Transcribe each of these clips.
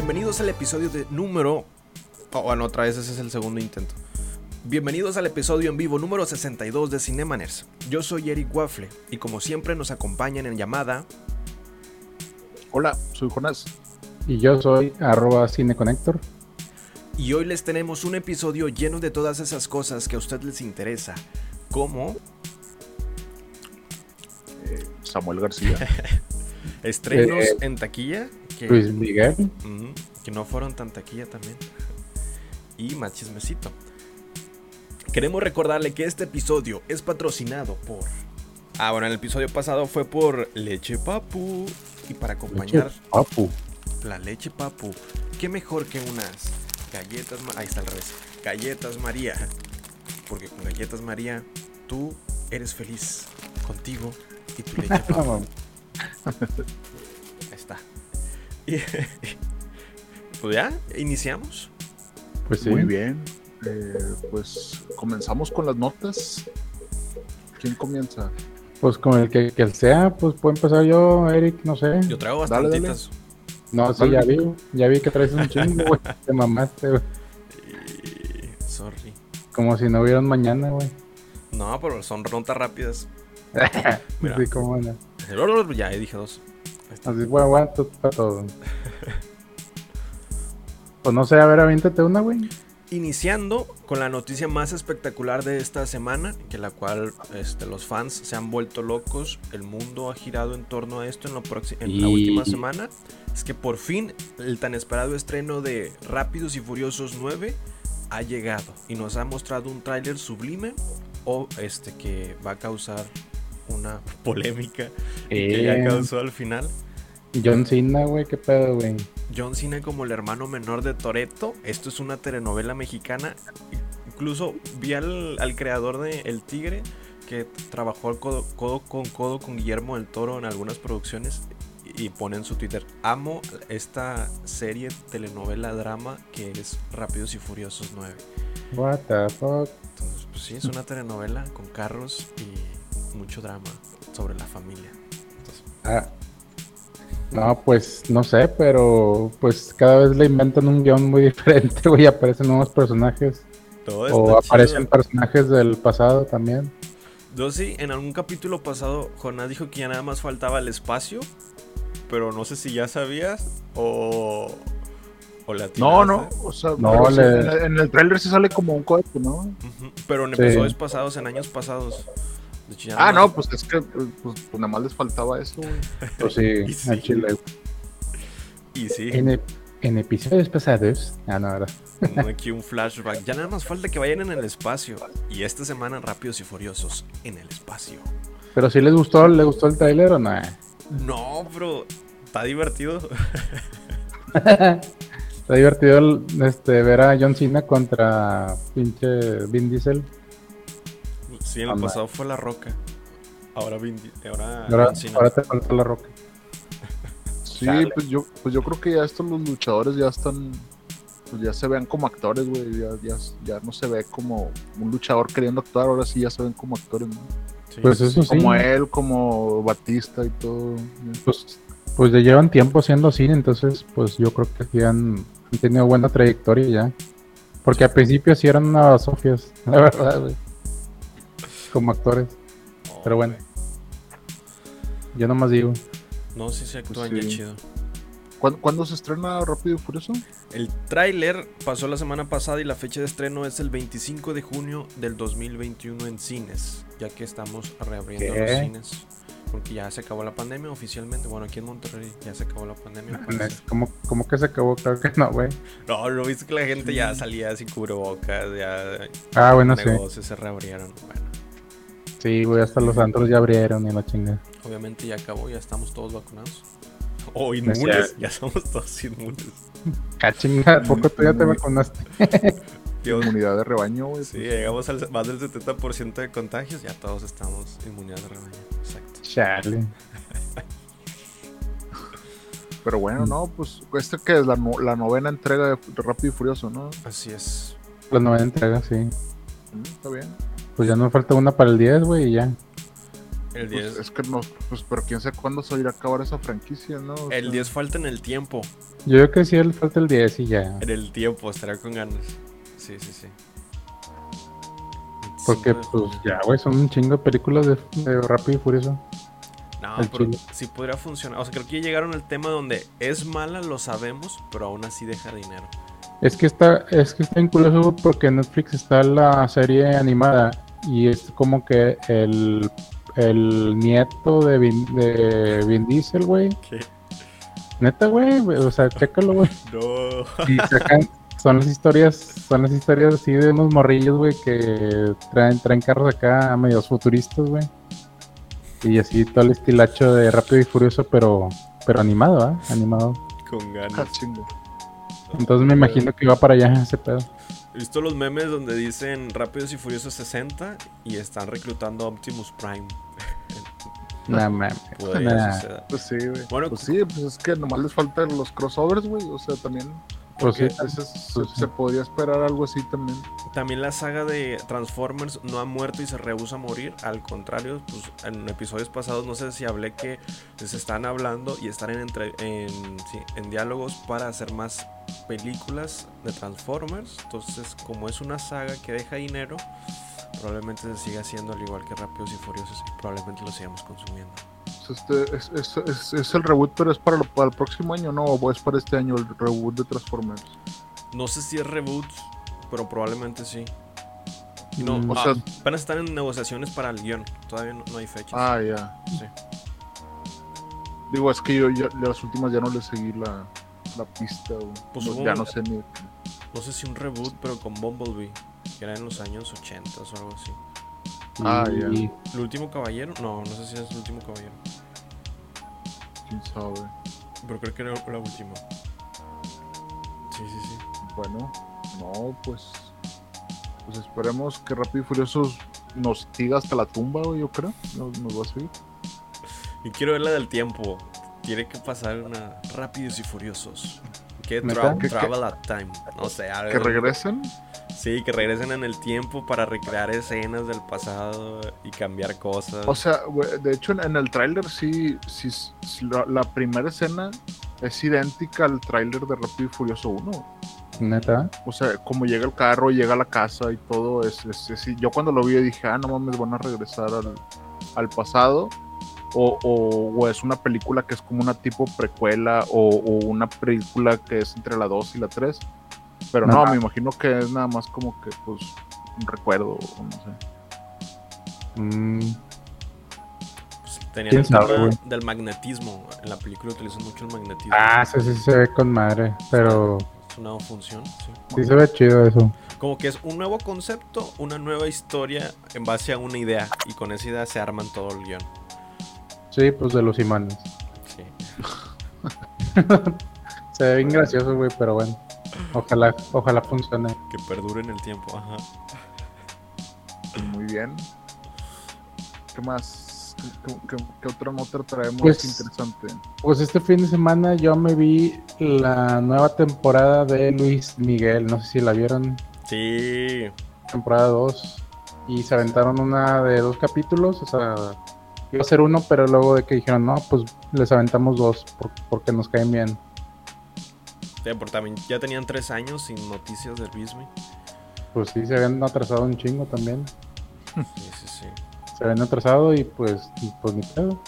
Bienvenidos al episodio de número... Oh, bueno, otra vez ese es el segundo intento. Bienvenidos al episodio en vivo número 62 de Cinemaners. Yo soy Eric Waffle y como siempre nos acompañan en llamada Hola, soy Jonás. Y yo soy arroba cineconector. Y hoy les tenemos un episodio lleno de todas esas cosas que a usted les interesa, como Eh, Samuel García. estrenos Eh, en taquilla, que, Luis Miguel. Que no fueron tan taquilla también, y más chismecito. Queremos recordarle que este episodio es patrocinado por... Ah, bueno, el episodio pasado fue por Leche Papu. Y para acompañar Leche Papu. la leche Papu, qué mejor que unas galletas... Ahí está al revés. Galletas María. Porque con galletas María, tú eres feliz contigo y tu leche Papu. Y, pues ya, iniciamos. Pues sí. Muy bien. Eh, pues comenzamos con las notas. ¿Quién comienza? Pues con el que, que sea, pues puedo empezar yo, Eric, no sé. Yo traigo Dale, dale. bastantitas. No, sí, ya vi. Ya vi que traes un chingo, güey. Te mamaste, güey. Sorry. Como si no hubiera un mañana, güey. No, pero son rondas rápidas. Mira. Así como no. Ya, dije dos. Así, aguanta para todo. Pues no sé, a ver, aviéntate una, güey. Iniciando con la noticia más espectacular de esta semana, que la cual este, los fans se han vuelto locos, el mundo ha girado en torno a esto en, lo la última semana, es que por fin el tan esperado estreno de Rápidos y Furiosos 9 ha llegado y nos ha mostrado un tráiler sublime o este que va a causar una polémica que ya Eh, causó al final. John Cena, güey, qué pedo, güey. John Cena como el hermano menor de Toreto. Esto es una telenovela mexicana. Incluso vi al, al creador de El Tigre que trabajó codo, codo con codo con Guillermo del Toro en algunas producciones y pone en su Twitter, amo esta serie telenovela drama que es Rápidos y Furiosos 9. What the fuck. Entonces, pues sí, es una telenovela con carros y mucho drama sobre la familia. Entonces, Ah. No, pues no sé, pero pues cada vez le inventan un guion muy diferente, güey. Aparecen nuevos personajes. todo O chido. aparecen personajes del pasado también. Yo sí, en algún capítulo pasado, Jonás dijo que ya nada más faltaba el espacio. Pero no sé si ya sabías o. O la No, no. O sea, No, le- en, el, trailer sí sale como un cohete, ¿no? Pero en Sí. episodios pasados, en años pasados. De hecho, ya Ah, no, pues es que pues, pues, nada más les faltaba eso, güey. Pues sí, Y sí. chile. Y sí, En, ep- en episodios pasados. Ah, no, ahora. aquí un flashback. Ya nada más falta que vayan en el espacio. Y esta semana, Rápidos y Furiosos en el espacio. Pero si les gustó, ¿le gustó el trailer o no? No, bro. Está divertido. Está divertido este, ver a John Cena contra pinche Vin Diesel. Sí, en el pasado fue La Roca. Ahora Vin Ahora, Ahora, te falta la roca. Sí, pues yo, pues yo creo que ya estos los luchadores ya están, pues ya se ven como actores, güey. Ya, ya, ya no se ve como un luchador queriendo actuar, ahora sí ya se ven como actores, ¿no? Sí, Pues eso sí. sí. Como él, como Batista y todo. Pues, pues ya llevan tiempo haciendo cine, entonces pues yo creo que sí han, han tenido buena trayectoria ya. Porque al principio sí eran unas sofias, la verdad, güey. Como actores. Pero bueno. Yo nomás digo. No, sí se actúan Pues ya sí. chido. ¿Cuándo, cuándo se estrena Rápido y Furioso? El tráiler pasó la semana pasada y la fecha de estreno es el 25 de junio del 2021 en cines, ya que estamos reabriendo ¿Qué? los cines. Porque ya se acabó la pandemia oficialmente. Bueno, aquí en Monterrey ya se acabó la pandemia. pues. ¿Cómo, cómo que se acabó? Claro que no, güey. No, no viste que la gente ya salía sin cubrebocas, ya Ah, bueno, sí. negocios se reabrieron. Bueno, Sí, güey, hasta los antros ya abrieron y la chinga. obviamente ya acabó, ya estamos todos vacunados. O inmunes, ya somos todos inmunes. Ah, chinga, ¿a poco tú ya te vacunaste? Dios, Inmunidad de rebaño, güey. Sí, llegamos al más del 70% de contagios, ya todos estamos inmunidad de rebaño. Exacto. Chale. Pero bueno, no, pues este que es la, no- la novena entrega de, Rápido y Furioso, ¿no? Así es. La nueva entrega, sí. Mm, Está bien. Pues ya nos falta una para el 10, güey, y ya. El Pues 10. es que no, pues pero quién sabe cuándo se irá a acabar esa franquicia, ¿no? O El sea, 10 falta en el tiempo. Yo creo que sí, le falta el 10 y ya. En el tiempo, estará con ganas. Sí, sí, sí. Porque, 25 de pues junio. ya, güey, son un chingo de películas de, de Rápido y Furioso. No, al pero chile. sí podría funcionar. O sea, creo que ya llegaron al tema donde es mala, lo sabemos, pero aún así deja dinero. Es que está, es que está incluso porque en Netflix está la serie animada y es como que el, el nieto de Vin, de Vin Diesel, güey. ¿Qué? Neta, güey, o sea, chécalo, güey. No. Y sacan, son las historias, son las historias así de unos morrillos, güey, que traen, traen carros acá medios futuristas, güey. Y así todo el estilacho de Rápido y Furioso, pero, pero animado, ¿ah? Animado. Con ah, ganas. chingo. Entonces me imagino que va para allá ese pedo. He visto los memes donde dicen Rápidos y Furiosos 60 y están reclutando a Optimus Prime. Nah, mames. Podría Nah. suceder. Pues sí, güey. Bueno, pues sí, pues es que nomás les faltan los crossovers, güey. O sea, también. Pues veces se- sí. se podría esperar algo así también. También la saga de Transformers no ha muerto y se rehúsa a morir. Al contrario, pues en episodios pasados no sé si hablé que se están hablando y están en, entre- en, sí, en diálogos para hacer más películas de Transformers. Entonces, como es una saga que deja dinero, probablemente se siga haciendo al igual que Rápidos y Furiosos y probablemente lo sigamos consumiendo. Este, es, es, es- es el reboot, pero es para, lo- para el próximo año, ¿no? O es para este año el reboot de Transformers. No sé si es reboot, pero probablemente sí. Y no, Mm, o ah, sea- apenas están en negociaciones para el guion. Todavía no, no hay fechas. Ah, ya. Sí. Digo, es que yo ya, de las últimas ya no le seguí la, la pista, güey. Pues No, ya un- no sé ni. No sé si un reboot, pero con Bumblebee, que era en los años 80 o algo así. Ah, ya. ¿El último caballero? No, no sé si es el último caballero. Quién sabe. Pero creo que era la última. Sí, sí, sí. Bueno, no, pues. Pues esperemos que Rápido y Furiosos nos siga hasta la tumba, yo creo. Nos, nos va a seguir. Y quiero ver la del tiempo. Tiene que pasar una Rápidos y Furiosos. Que tra- ¿Qué- qué? travel at time. No sé. Que regresen. Sí, que regresen en el tiempo para recrear escenas del pasado y cambiar cosas. O sea, de hecho en, el tráiler sí, sí, sí, la, la primera escena es idéntica al tráiler de Rápido y Furioso 1. Neta. O sea, como llega el carro, llega a la casa y todo, es, es- es- yo cuando lo vi dije, ah, no mames, van a regresar al, al pasado. O, o- o es una película que es como una tipo precuela o, o una película que es entre la 2 y la 3. Pero no, me imagino que es nada más como que pues un recuerdo, o no sé. Mm, Pues, ¿Quién el tema sabe, del magnetismo. En la película utilizan mucho el magnetismo. Ah, sí, sí, se ve con madre. Pero Es una función, sí. sí se ve chido eso. Como que es un nuevo concepto, una nueva historia en base a una idea. Y con esa idea se arman todo el guion. Sí, pues de los imanes. Sí. Se ve bien gracioso, güey, pero bueno. Ojalá, ojalá funcione. Que perdure en el tiempo, ajá. Muy bien. ¿Qué más? ¿Qué, qué- qué otra nota traemos Pues- interesante? Pues este fin de semana yo me vi la nueva temporada de Luis Miguel. No sé si la vieron, Sí. temporada 2. Y se aventaron una de dos capítulos. O sea, iba a ser uno, pero luego de que dijeron, no, pues les aventamos dos por- porque nos caen bien. Porque también ya tenían tres años sin noticias del Bismi. Pues sí, se habían atrasado un chingo también. Sí, sí, sí. se habían atrasado y pues, pues ni pedo.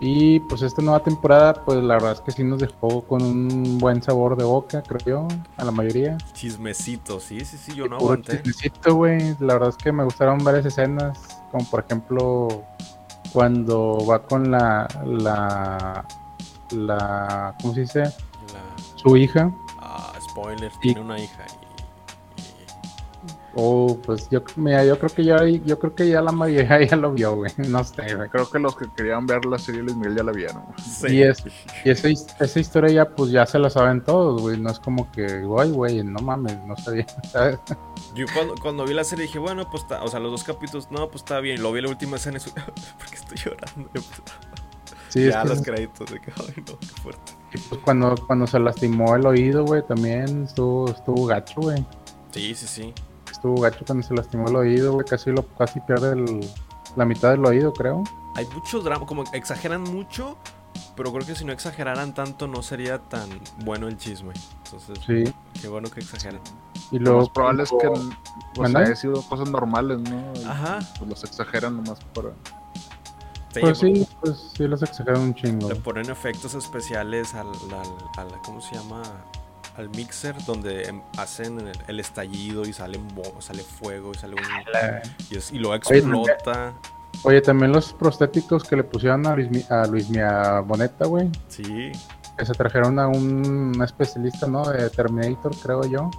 Y pues esta nueva temporada, pues la verdad es que sí nos dejó con un buen sabor de boca, creo yo, a la mayoría. Chismecito, sí, sí, sí, yo no Puro aguanté. chismecito, güey. La verdad es que me gustaron varias escenas, como por ejemplo cuando va con la, la, la, ¿cómo se dice? Su hija. Ah, spoiler, Y- tiene una hija y, Oh, pues yo, mira, yo creo que ya, yo creo que ya la mayoría ya lo vio, güey. No sé, güey. Creo que los que querían ver la serie Luis Miguel ya la vieron. Y, es, y esa, esa, historia ya, pues ya se la saben todos, güey. No es como que, güey, güey, no mames, no sabía, ¿sabes? Yo cuando, cuando, vi la serie dije, bueno, pues, o sea, los dos capítulos, no, pues está bien. Lo vi la última escena y porque estoy llorando. Sí, ya los créditos de que, ay, no, qué fuerte. Y pues cuando, cuando se lastimó el oído, güey, también estuvo, estuvo gacho, güey. Sí, sí, sí estuvo gacho cuando se lastimó el oído, güey. Casi, lo, casi pierde la mitad del oído, creo. Hay mucho drama, como exageran mucho, pero creo que si no exageraran tanto no sería tan bueno el chisme. Entonces, sí. qué bueno que exageran. Y lo más probable es que pues, haya sido cosas normales, ¿no? Ajá. Pues los exageran nomás para. Pues sí, pues sí los exageran un chingo. Le ponen efectos especiales al, al, al ¿cómo se llama? al mixer donde em, hacen el, estallido y sale, sale fuego y sale un... Y, es, y lo explota. Oye, también los prostéticos que le pusieron a Luis, a Luis Mia Boneta, güey. Sí. Que se trajeron a un especialista, ¿no? De Terminator, creo yo.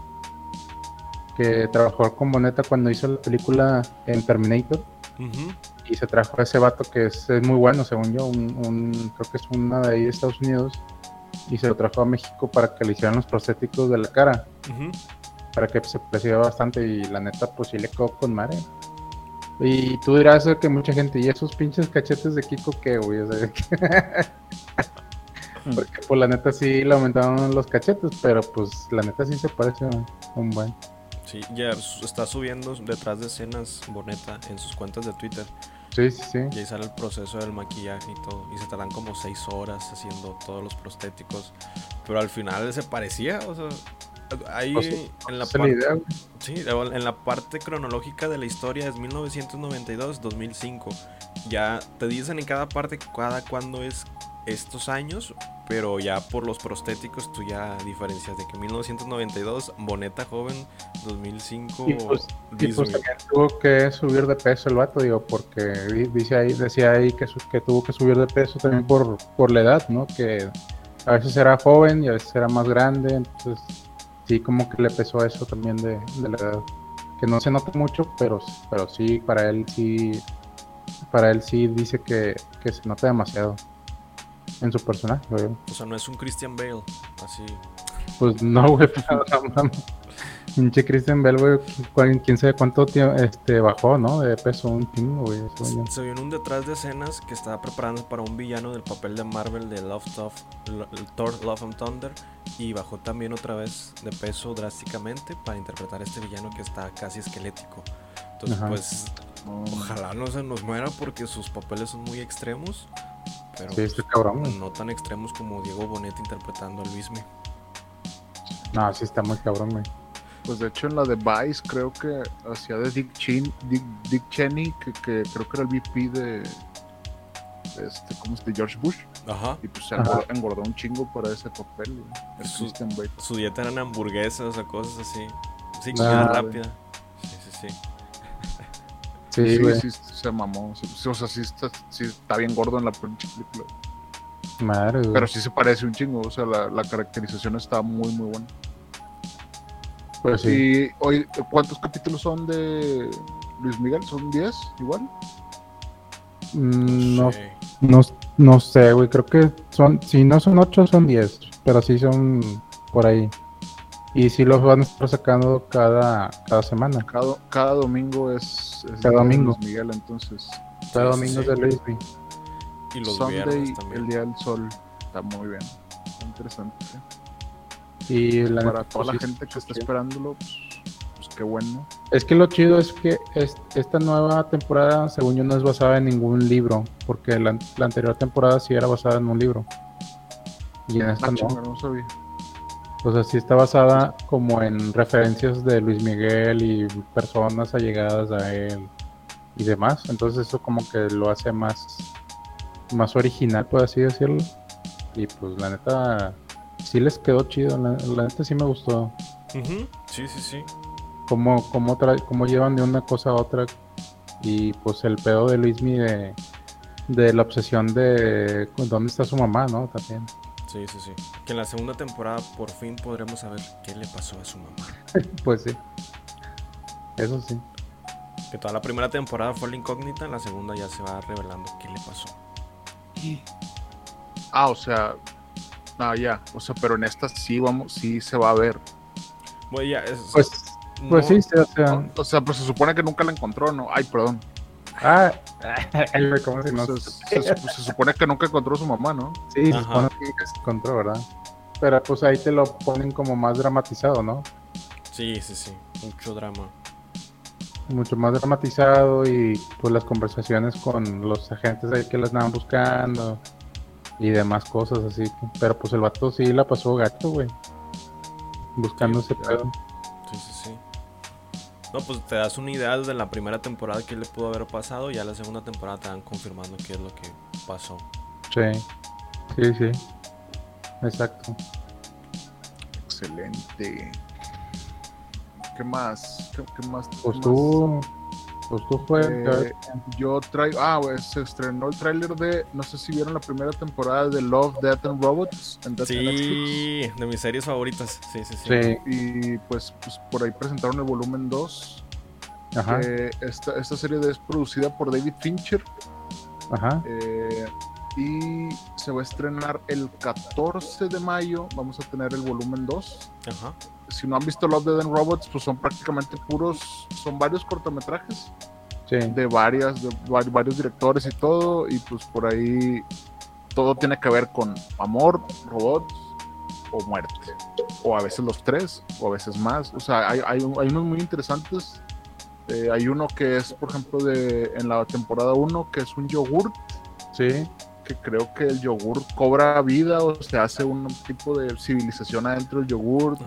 Que trabajó con Boneta cuando hizo la película en Terminator. Y se trajo a ese vato que es, muy bueno, según yo. Un, creo que es una de ahí de Estados Unidos y se lo trajo a México para que le hicieran los prostéticos de la cara. Para que se preciara bastante y la neta pues sí le quedó con madre. Y tú dirás que mucha gente, ¿y esos pinches cachetes de Kiko qué, güey? O sea, Porque pues la neta sí le aumentaron los cachetes, pero pues la neta sí se parece un buen. Sí, ya está subiendo detrás de escenas Boneta en sus cuentas de Twitter. Sí, sí, sí. Y ahí sale el proceso del maquillaje y todo. Y se tardan como seis horas haciendo todos los prostéticos. Pero al final se parecía, o sea. Ahí pues en la parte. Sí, en la parte cronológica de la historia es 1992-2005. Ya te dicen en cada parte cada cuándo es estos años, pero ya por los prostéticos tú ya diferencias de que 1992, Boneta joven, 2005, y pues, y pues también tuvo que subir de peso el vato, digo, porque dice ahí, decía ahí que, que tuvo que subir de peso también por, por la edad, ¿no? Que a veces era joven y a veces era más grande, entonces sí como que le pesó eso también de, de la edad. Que no se nota mucho, pero, pero sí, para él sí, para él sí dice que, que se nota demasiado en su personaje, O sea, no es un Christian Bale, así. Pues no, güey. Pinche Christian Bale, güey, quién sabe cuánto tiempo este, bajó, ¿no? De peso, un chingo, güey. Se vio en un detrás de escenas que estaba preparando para un villano del papel de Marvel de Love Thor Love and Thunder. Y bajó también otra vez de peso drásticamente para interpretar a este villano que está casi esquelético. Entonces, pues, ojalá no se nos muera porque sus papeles son muy extremos. Pero sí, este cabrón, no tan extremos como Diego Bonet interpretando a Luismi. No, sí está muy cabrón, güey. Pues de hecho en la de Vice creo que hacía de Dick, Chin, Dick, Cheney, que, que, creo que era el VP de, este, ¿cómo es? De George Bush. Ajá. Y pues se engordó, un chingo para ese papel, Su, su, dieta eran hamburguesas o cosas así. Sí, comida rápida. Sí, sí, sí. Sí, sí, se mamó. o sea, sí está, sí está bien gordo en la película. Madre, Pero sí se parece un chingo. O sea, la, la caracterización está muy, muy buena. Pues sí. Y hoy, ¿cuántos capítulos son de Luis Miguel? ¿Son 10 igual? Mm, no, no, no sé, güey. Creo que son, si no son 8, son 10. Pero sí son por ahí. Y si los van a estar sacando cada, cada semana. Cada, cada domingo es, cada domingo. Luis Miguel, entonces. Domingo es de Luis Miguel. Y los Sunday, también. el Día del Sol, está muy bien. interesante. Y la Para toda la pues, gente que está esperándolo, pues, pues, qué bueno. Es que lo chido es que esta nueva temporada, según yo, no es basada en ningún libro, porque la, anterior temporada sí era basada en un libro. Y en esta ah, no. no sabía. O sea, sí está basada como en referencias de Luis Miguel y personas allegadas a él y demás. Entonces eso como que lo hace más, más original, por así decirlo. Y pues la neta, sí les quedó chido. La, neta sí me gustó. Sí, sí, sí. Cómo, cómo, cómo llevan de una cosa a otra. Y pues el pedo de Luismi de, de la obsesión de dónde está su mamá, ¿no? También. Sí, sí, sí. Que en la segunda temporada por fin podremos saber qué le pasó a su mamá. pues sí. Eso sí. Que toda la primera temporada fue la incógnita, en la segunda ya se va revelando qué le pasó. Ah, o sea. Ah, ya. O sea, pero en esta sí vamos, sí se va a ver. Bueno, ya, es- Pues, pues no- sí, sí, o sea. O sea, pues se supone que nunca la encontró, ¿no? Ay, perdón. Ah, ¿cómo si no? Se, se- se- se supone que nunca encontró a su mamá, ¿no? Sí, se supone que se encontró, ¿verdad? Pero pues ahí te lo ponen como más dramatizado, ¿no? Sí, sí, sí. Mucho drama. Mucho más dramatizado y pues las conversaciones con los agentes ahí que la andaban buscando y demás cosas así. Pero pues el vato sí la pasó gacho, güey. Buscando ese pedo. Sí, sí, sí. No, pues te das una idea desde la primera temporada que le pudo haber pasado y ya la segunda temporada te van confirmando qué es lo que pasó. Sí, sí, sí. Exacto. Excelente. ¿Qué más? ¿Qué, qué más? qué Pues más? Pues tú fue. Eh, yo traigo. Ah, pues se estrenó el tráiler de. No sé si vieron la primera temporada de Love, Death and Robots en, Netflix. Sí, de mis series favoritas. Sí, sí, sí. sí, Y pues, pues por ahí presentaron el volumen 2. ajá, Eh, esta, esta serie es producida por David Fincher. ajá. eh, y se va a estrenar el 14 de mayo. Vamos a tener el volumen 2. Ajá. Si no han visto Love, Death and Robots, pues son prácticamente puros. Son varios cortometrajes. Sí, de varias, de vari- varios directores y todo, y pues por ahí todo tiene que ver con amor, robots o muerte, o a veces los tres, o a veces más, o sea, hay, hay, hay unos muy interesantes, Eh, hay uno que es, por ejemplo, de en la temporada 1, que es un yogur, sí, que creo que el yogur cobra vida o se hace un tipo de civilización adentro del yogur.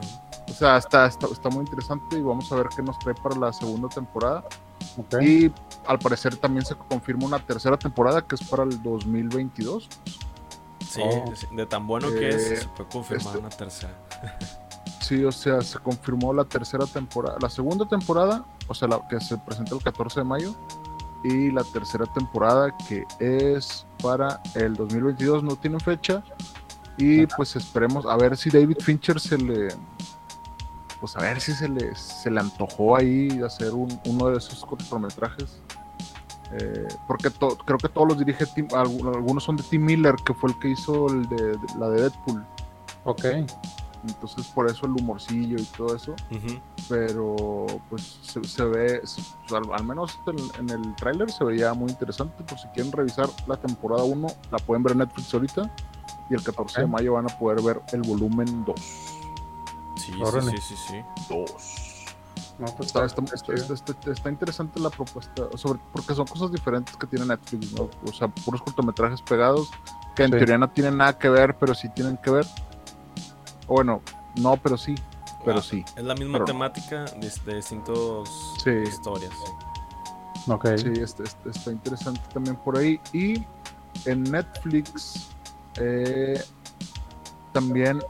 O sea, está, está, está muy interesante y vamos a ver qué nos trae para la segunda temporada. Y al parecer también se confirma una tercera temporada que es para el 2022. Sí, Oh. de tan bueno que Eh, es, se puede confirmar este- una tercera. Sí, o sea, se confirmó la tercera temporada, la segunda temporada, o sea, la que se presentó el 14 de mayo, y la tercera temporada que es para el 2022, no tienen fecha. Y pues esperemos a ver si David Fincher se le, pues a ver si se le, se le antojó ahí hacer un- uno de esos cortometrajes. Eh, porque to- creo que todos los dirige Tim, algunos son de Tim Miller, que fue el que hizo el de, de- la de Deadpool. Ok, Entonces por eso el humorcillo y todo eso. Pero pues se, se ve, se- al, al menos en, en el tráiler se veía muy interesante. Por si quieren revisar la temporada 1, la pueden ver en Netflix ahorita. Y el 14 de mayo van a poder ver el volumen 2. Sí, sí, sí, sí, sí. 2. no, pues Está, está, está está- chido. está- está- está interesante la propuesta, sobre, porque son cosas diferentes que tiene Netflix, ¿no? O sea, puros cortometrajes pegados que en Sí. teoría no tienen nada que ver, pero sí tienen que ver. O bueno, no, pero sí, pero Ah, sí. Es la misma Pero no. temática de, de distintos Sí. historias. sí. Ok, Sí, este- este- está interesante también por ahí. Y en Netflix, eh, también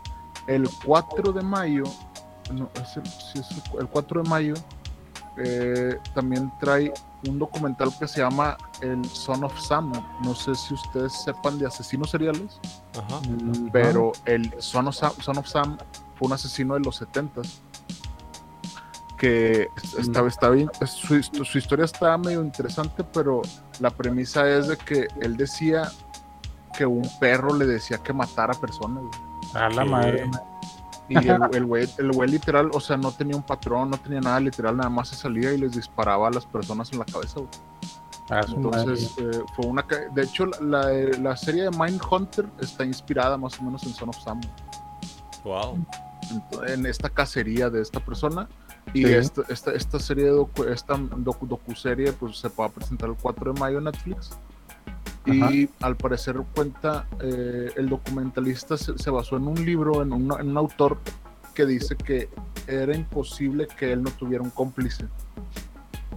el 4 de mayo, no, es el, sí, es el, el 4 de mayo, eh, también trae un documental que se llama El Son of Sam. No sé si ustedes sepan de asesinos seriales, Ajá. Mm, pero el Son of Sam, Son of Sam fue un asesino de los 70 que está, está bien, su, su historia está medio interesante, pero la premisa es de que él decía que un perro le decía que matara personas. güey. A la madre. Y el, güey, el güey literal, o sea, no tenía un patrón, no tenía nada, literal, nada más se salía y les disparaba a las personas en la cabeza. güey. Entonces, eh, fue una. De hecho, la, la, la serie de Mindhunter está inspirada más o menos en Son of Sam. Wow. en- en esta cacería de esta persona. Y Sí. esta, esta, esta serie de docu, esta docu, docuserie pues se va a presentar el 4 de mayo en Netflix. Y al parecer cuenta, eh, el documentalista se, se basó en un libro, en, un- en un autor que dice que era imposible que él no tuviera un cómplice.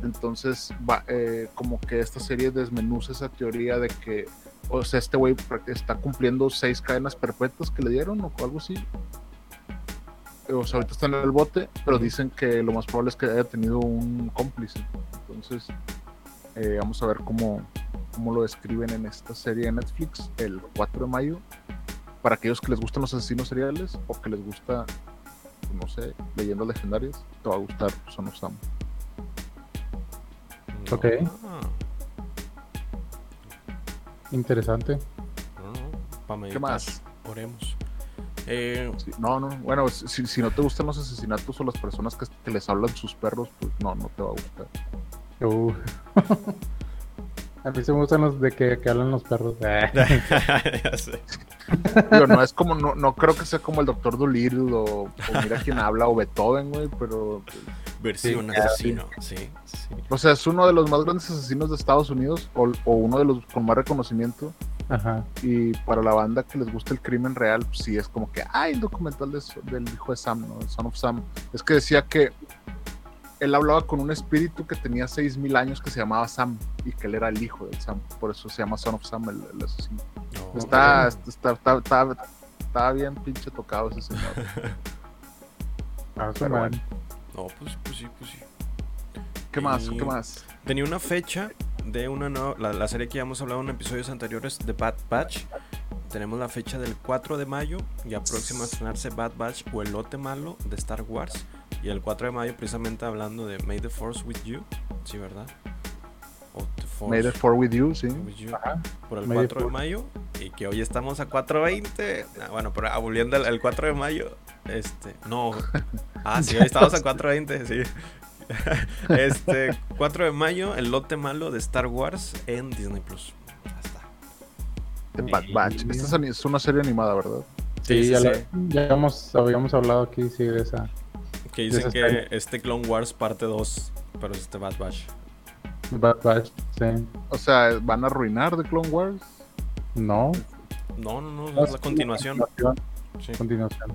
Entonces, va, eh, como que esta serie desmenuza esa teoría de que, o sea, este güey está cumpliendo seis cadenas perpetuas que le dieron o algo así. O sea, ahorita está en el bote, pero dicen que lo más probable es que haya tenido un cómplice. Entonces, eh, vamos a ver cómo, cómo lo describen en esta serie de Netflix el 4 de mayo. Para aquellos que les gustan los asesinos seriales o que les gusta, pues, no sé, leyendas legendarias, te va a gustar Son of Sam. Ok. Ah, Interesante. no, no, pa' ¿Qué más? Oremos. Eh, Sí, no, no. Bueno, si, si no te gustan los asesinatos o las personas que, que les hablan sus perros, pues no, no te va a gustar. Uh. A mí se me gustan los de que, que hablan los perros. Ah. ya sé. Digo, no es como, no, no creo que sea como el Doctor Dolittle o, o Mira quién habla o Beethoven, güey, pero. Versión claro. asesino. Sí, sí. O sea, es uno de los más grandes asesinos de Estados Unidos o, o uno de los con más reconocimiento. Ajá. Y para la banda que les gusta el crimen real, pues sí es como que, ay, el documental de, del hijo de Sam, ¿no? El Son of Sam. Es que decía que él hablaba con un espíritu que tenía 6000 años que se llamaba Sam y que él era el hijo del Sam. Por eso se llama Son of Sam, el, el asesino. No, Está, está, está, está, está bien pinche tocado ese señor. Ah, Pero. No, pues, pues sí, pues sí. ¿Qué más? Y- ¿Qué más? Tenía una fecha de una nueva. La, la serie que ya hemos hablado en episodios anteriores de Bad Batch. Tenemos la fecha del 4 de mayo. Ya próximo a estrenarse Bad Batch o El Lote Malo de Star Wars. Y el 4 de mayo, precisamente hablando de May the Force with You. Sí, ¿verdad? O The Force Made it for with you, sí. with You. Ajá. Por el May the 4 de Force. mayo. Y que hoy estamos a 4.20. Ah, bueno, pero volviendo al, al 4 de mayo. Este. No. Ah, sí, hoy estamos a 4.20. Sí. Este, 4 de mayo, el lote malo de Star Wars en Disney Plus. The Bad Batch. Esta es, una serie animada, ¿verdad? Sí, Sí, ya, sí, la- ya hemos, habíamos hablado aquí, sí, de esa. Que dicen que este Clone Wars parte 2, pero es este Bad Batch. Bad Batch, sí. O sea, ¿van a arruinar The Clone Wars? No. No, no, no, es la continuación. Continuación. Sí. continuación.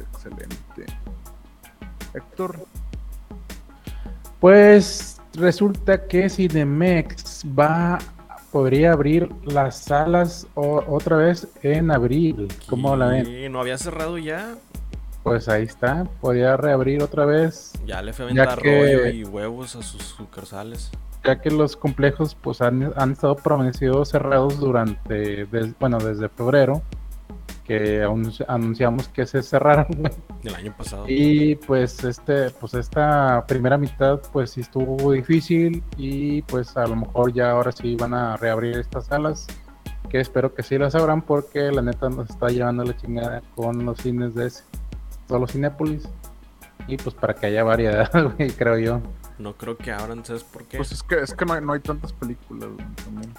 Excelente. Héctor, Pues resulta que Cinemex va podría abrir las salas o- otra vez en abril. ¿Cómo la ven? No había cerrado ya. Pues ahí está, podría reabrir otra vez, Ya le fue a aventar rollo y huevos a sus sucursales. ya que los complejos pues han, han estado permanecidos cerrados durante, des- bueno, desde febrero, que anunci- anunciamos que se cerraron. Del año pasado. Y pues este, pues esta primera mitad pues sí estuvo difícil y pues a lo mejor ya ahora sí van a reabrir estas salas. Que espero que sí las abran porque la neta nos está llevando la chingada con los cines de ese, solo Cinépolis. Y pues para que haya variedad, güey, creo yo. No creo que abran, ¿sabes por qué? pues es que, es que no, hay, no hay tantas películas güey, también.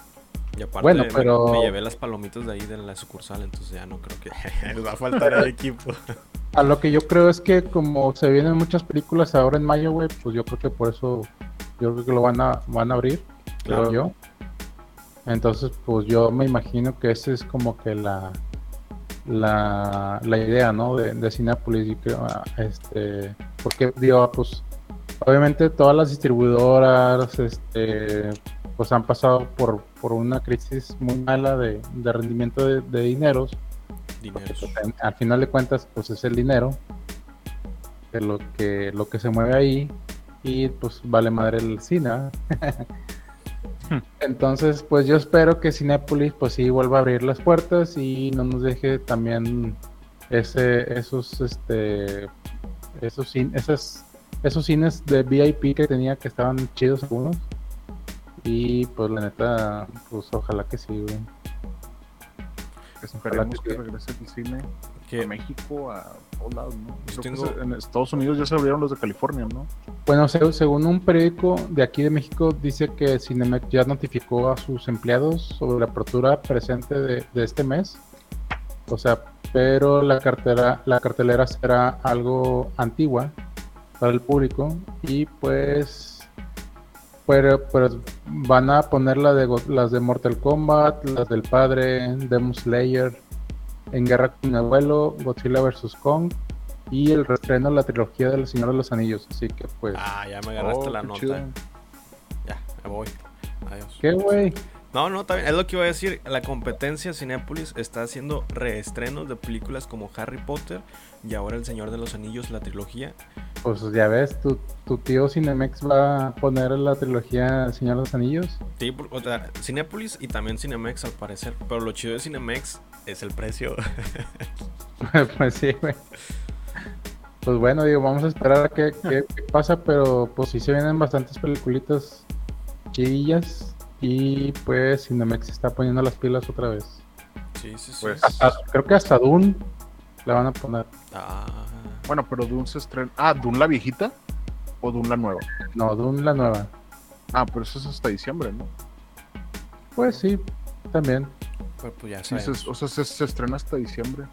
y aparte bueno, me- pero- me, llevé las palomitas de ahí de la sucursal, entonces ya no creo que les va a faltar el equipo. A lo que yo creo es que como se vienen muchas películas ahora en mayo, güey, pues yo creo que por eso yo creo que lo van a van a abrir, Claro. creo yo. Entonces, pues yo me imagino que esa es como que la la, la idea, ¿no? De, de creo, ah, este, porque digo, pues obviamente todas las distribuidoras, este, pues han pasado por, por una crisis muy mala de, de rendimiento de, de dineros Dineros. pues, al final de cuentas pues es el dinero de lo que lo que se mueve ahí y pues vale madre el cine. entonces pues yo espero que Cinépolis pues sí vuelva a abrir las puertas y no nos deje también ese esos este esos cin- esas esos cines de VIP que tenía que estaban chidos algunos. Y pues la neta pues ojalá que sí güey. Que que regrese el cine Que a México, a todos lados, ¿no? Pues que en Estados Unidos ya se abrieron los de California, ¿no? Bueno, se- según un periódico de aquí de México, dice que Cinemex ya notificó a sus empleados sobre la apertura presente de, de este mes. O sea, pero la cartera, la cartelera será algo antigua para el público y pues pero, pero van a poner la de, Go- las de Mortal Kombat, las del padre, Demon Slayer, En Guerra con mi abuelo, Godzilla vs. Kong y el reestreno de la trilogía del Señor de los Anillos. Así que pues... Ah, ya me agarraste Oh, la nota. chido. Ya, me voy. Adiós. ¿Qué, güey? No, no, bien. Es lo que iba a decir. La competencia Cinépolis está haciendo reestrenos de películas como Harry Potter y ahora El Señor de los Anillos, la trilogía. Pues ya ves, tu, tu tío Cinemex va a poner la trilogía El Señor de los Anillos. Sí, o sea, Cinépolis y también Cinemex al parecer. Pero lo chido de Cinemex es el precio. pues sí, güey. Pues bueno, digo, vamos a esperar a qué, qué- qué pasa, pero pues sí se vienen bastantes peliculitas chidillas y pues Cinemex se está poniendo las pilas otra vez. Sí, sí, sí. Pues, Hasta- creo que hasta Dune la van a poner. Ah, bueno, pero Dune se estrena. Ah, ¿Dune la viejita o Dune la nueva? No, Dune la nueva. Ah, pero eso es hasta diciembre, ¿no? Pues sí, también. Pues, pues ya Sí, sabemos. se, o sea, se, se estrena hasta diciembre.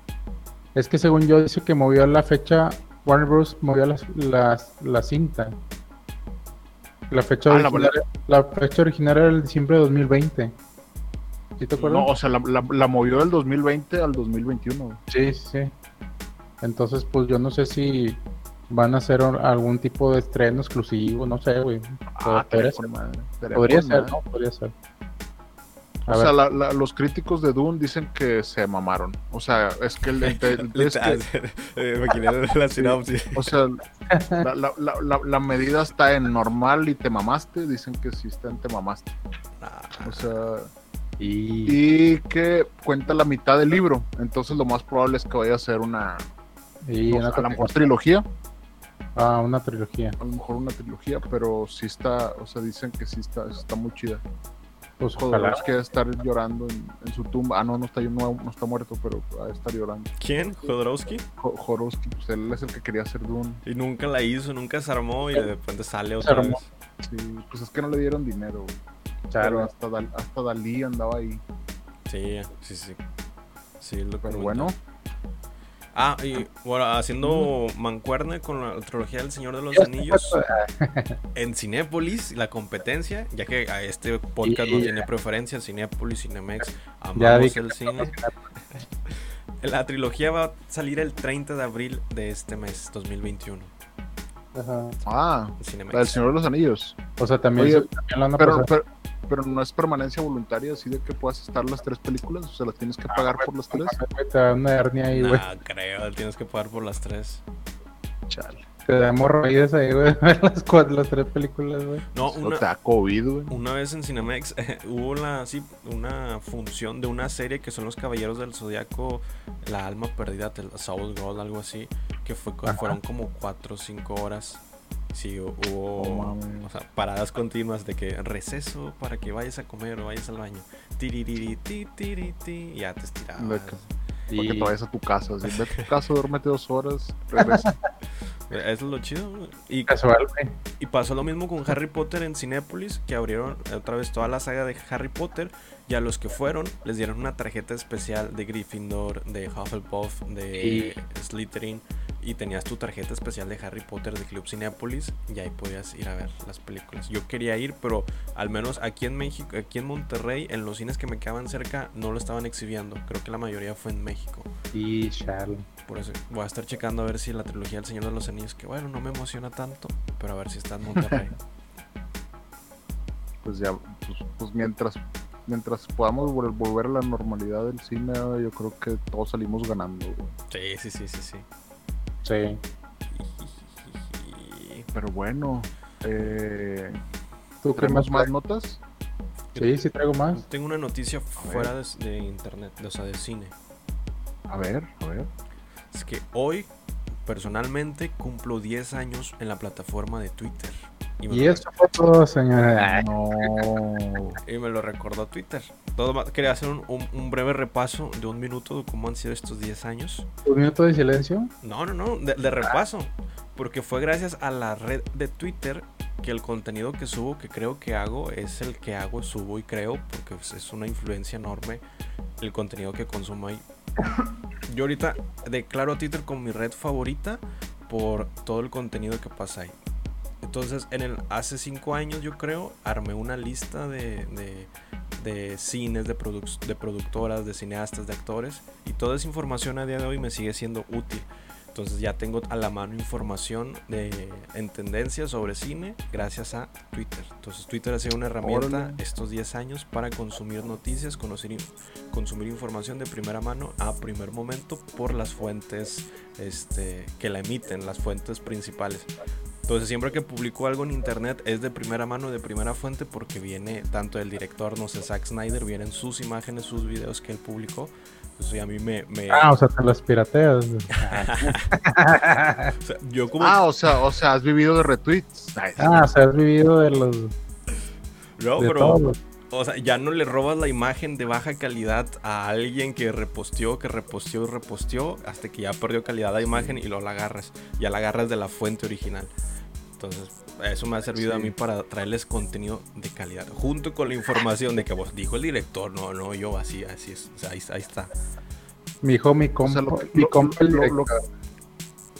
Es que según yo dice que movió la fecha, Warner Bros. movió las, las, la cinta. La fecha, Ah, original, la, fecha original era el diciembre de 2020. ¿Sí te acuerdas? No, o sea, la, la- la movió del 2020 al 2021. Sí, sí, sí. Entonces, pues yo no sé si van a hacer algún tipo de estreno exclusivo, no sé, güey. Ah, podría ser, madre, podría ser, madre. ¿no? Podría ser. A O ver. sea, la- la- los críticos de Dune dicen que se mamaron. O sea, es que el, el- el- es que- Eh, la sinopsis. o sea, la, la- la- la- la medida está en normal y te mamaste. Dicen que sí está en te mamaste. Ah, O sea, Y, y que cuenta la mitad del libro. Entonces, lo más probable es que vaya a ser una, y no una sé, a lo mejor trilogía. Ah, una trilogía. A lo mejor una trilogía, pero sí está, o sea, dicen que sí está, está muy chida. Pues. Jodorowsky que estar llorando en, en su tumba. Ah, no, no está, no, no está muerto, pero va a estar llorando. ¿Quién? ¿Jodorowsky? Jo- Jodorowsky, pues él es el que quería hacer Dune. Y nunca la hizo, nunca se armó y de repente sale otra armó. vez. Sí, pues es que no le dieron dinero. Pero hasta, Dal- hasta Dalí andaba ahí. Sí, sí, sí. Sí, lo Pero comentó. bueno, Ah, y bueno, haciendo mancuerne con la trilogía del Señor de los Anillos en Cinépolis, la competencia, ya que a este podcast no tiene preferencia, Cinépolis, Cinemex, Ya amamos el cine. La trilogía va a salir el 30 de abril de este mes, 2021. Ajá. ah, Cinemex. la del Señor de los Anillos. O sea, también, Oye, también Pero, pasar. pero, pero no es permanencia voluntaria, así de que puedas estar las tres películas. O sea, las tienes que pagar por las tres. Güey, Te da una hernia ahí, güey. Nah, creo, tienes que pagar por las tres. Chale. Te da hemorroides ahí, güey. Ver las, cuatro, las tres películas, güey. No, una, te da COVID, güey. Una vez en Cinemex hubo la, sí, una función de una serie que son los Caballeros del Zodiaco, La Alma Perdida, The Soul Gold, algo así, que fue, Ajá. fueron como 4 o 5 horas. Sí, hu- hubo mames. o sea, paradas continuas de que receso para que vayas a comer o vayas al baño. Tiririri, ti, tiri, ti, y ya te estirabas. Y te vayas a tu casa. Así, ve a tu casa, duérmete dos horas, regresa. Eso es lo chido. Y casual. Y pasó lo mismo con Harry Potter en Cinépolis, que abrieron otra vez toda la saga de Harry Potter. Y a los que fueron, les dieron una tarjeta especial de Gryffindor, de Hufflepuff, de Slytherin. Y tenías tu tarjeta especial de Harry Potter de Club Cinépolis. Y ahí podías ir a ver las películas. Yo quería ir, pero al menos aquí en México, aquí en Monterrey, en los cines que me quedaban cerca, no lo estaban exhibiendo. Creo que la mayoría fue en México. Y chale. Por eso voy a estar checando a ver si la trilogía del Señor de los Anillos, que bueno, no me emociona tanto, pero a ver si está en Monterrey. Pues ya, pues, pues mientras mientras podamos vol- volver a la normalidad del cine, yo creo que todos salimos ganando. güey. Sí, sí, sí, sí, sí. Sí. Pero bueno, eh, ¿Tú ¿tenemos más? más notas? Sí, sí traigo más. Tengo una noticia fuera de, de internet, de, o sea, de cine. A ver, a ver. Es que hoy, personalmente, cumplo 10 años en la plataforma de Twitter. Y me, Y lo, eso fue todo, señora. No. y me lo recordó Twitter. Todo quería hacer un, un- un breve repaso de un minuto de cómo han sido estos 10 años. Un minuto de silencio. No, no, no, de, de repaso. Porque fue gracias a la red de Twitter que el contenido que subo, que creo que hago, es el que hago, subo y creo, porque es una influencia enorme el contenido que consumo ahí. Yo ahorita declaro a Twitter como mi red favorita por todo el contenido que pasa ahí. Entonces, en el, hace cinco años, yo creo, armé una lista de, de, de cines, de, produc- de productoras, de cineastas, de actores. Y toda esa información a día de hoy me sigue siendo útil. Entonces ya tengo a la mano información de, en tendencia sobre cine gracias a Twitter. Entonces Twitter ha sido una herramienta estos 10 años para consumir noticias, conocer, consumir información de primera mano a primer momento por las fuentes este, que la emiten, las fuentes principales. Entonces siempre que publico algo en internet es de primera mano, de primera fuente, porque viene tanto del director, no sé, Zack Snyder, vienen sus imágenes, sus videos que él publicó. Entonces a mí me... me- Ah, o sea, te las pirateas. O sea, yo como... Ah, o sea, o sea, has vivido de retweets. Ah, o sea, has vivido de los. no, de pero... todos. O sea, ya no le robas la imagen de baja calidad a alguien que reposteó, que reposteó y reposteó, hasta que ya perdió calidad la imagen y luego la agarras. Ya la agarras de la fuente original. Entonces, eso me ha servido a mí para traerles contenido de calidad. Junto con la información de que vos dijo el director, no, no, yo así, así es. O sea, ahí, ahí está. Mi hijo, mi O compa. sea, lo, que- mi lo- compa el lo- lo- director.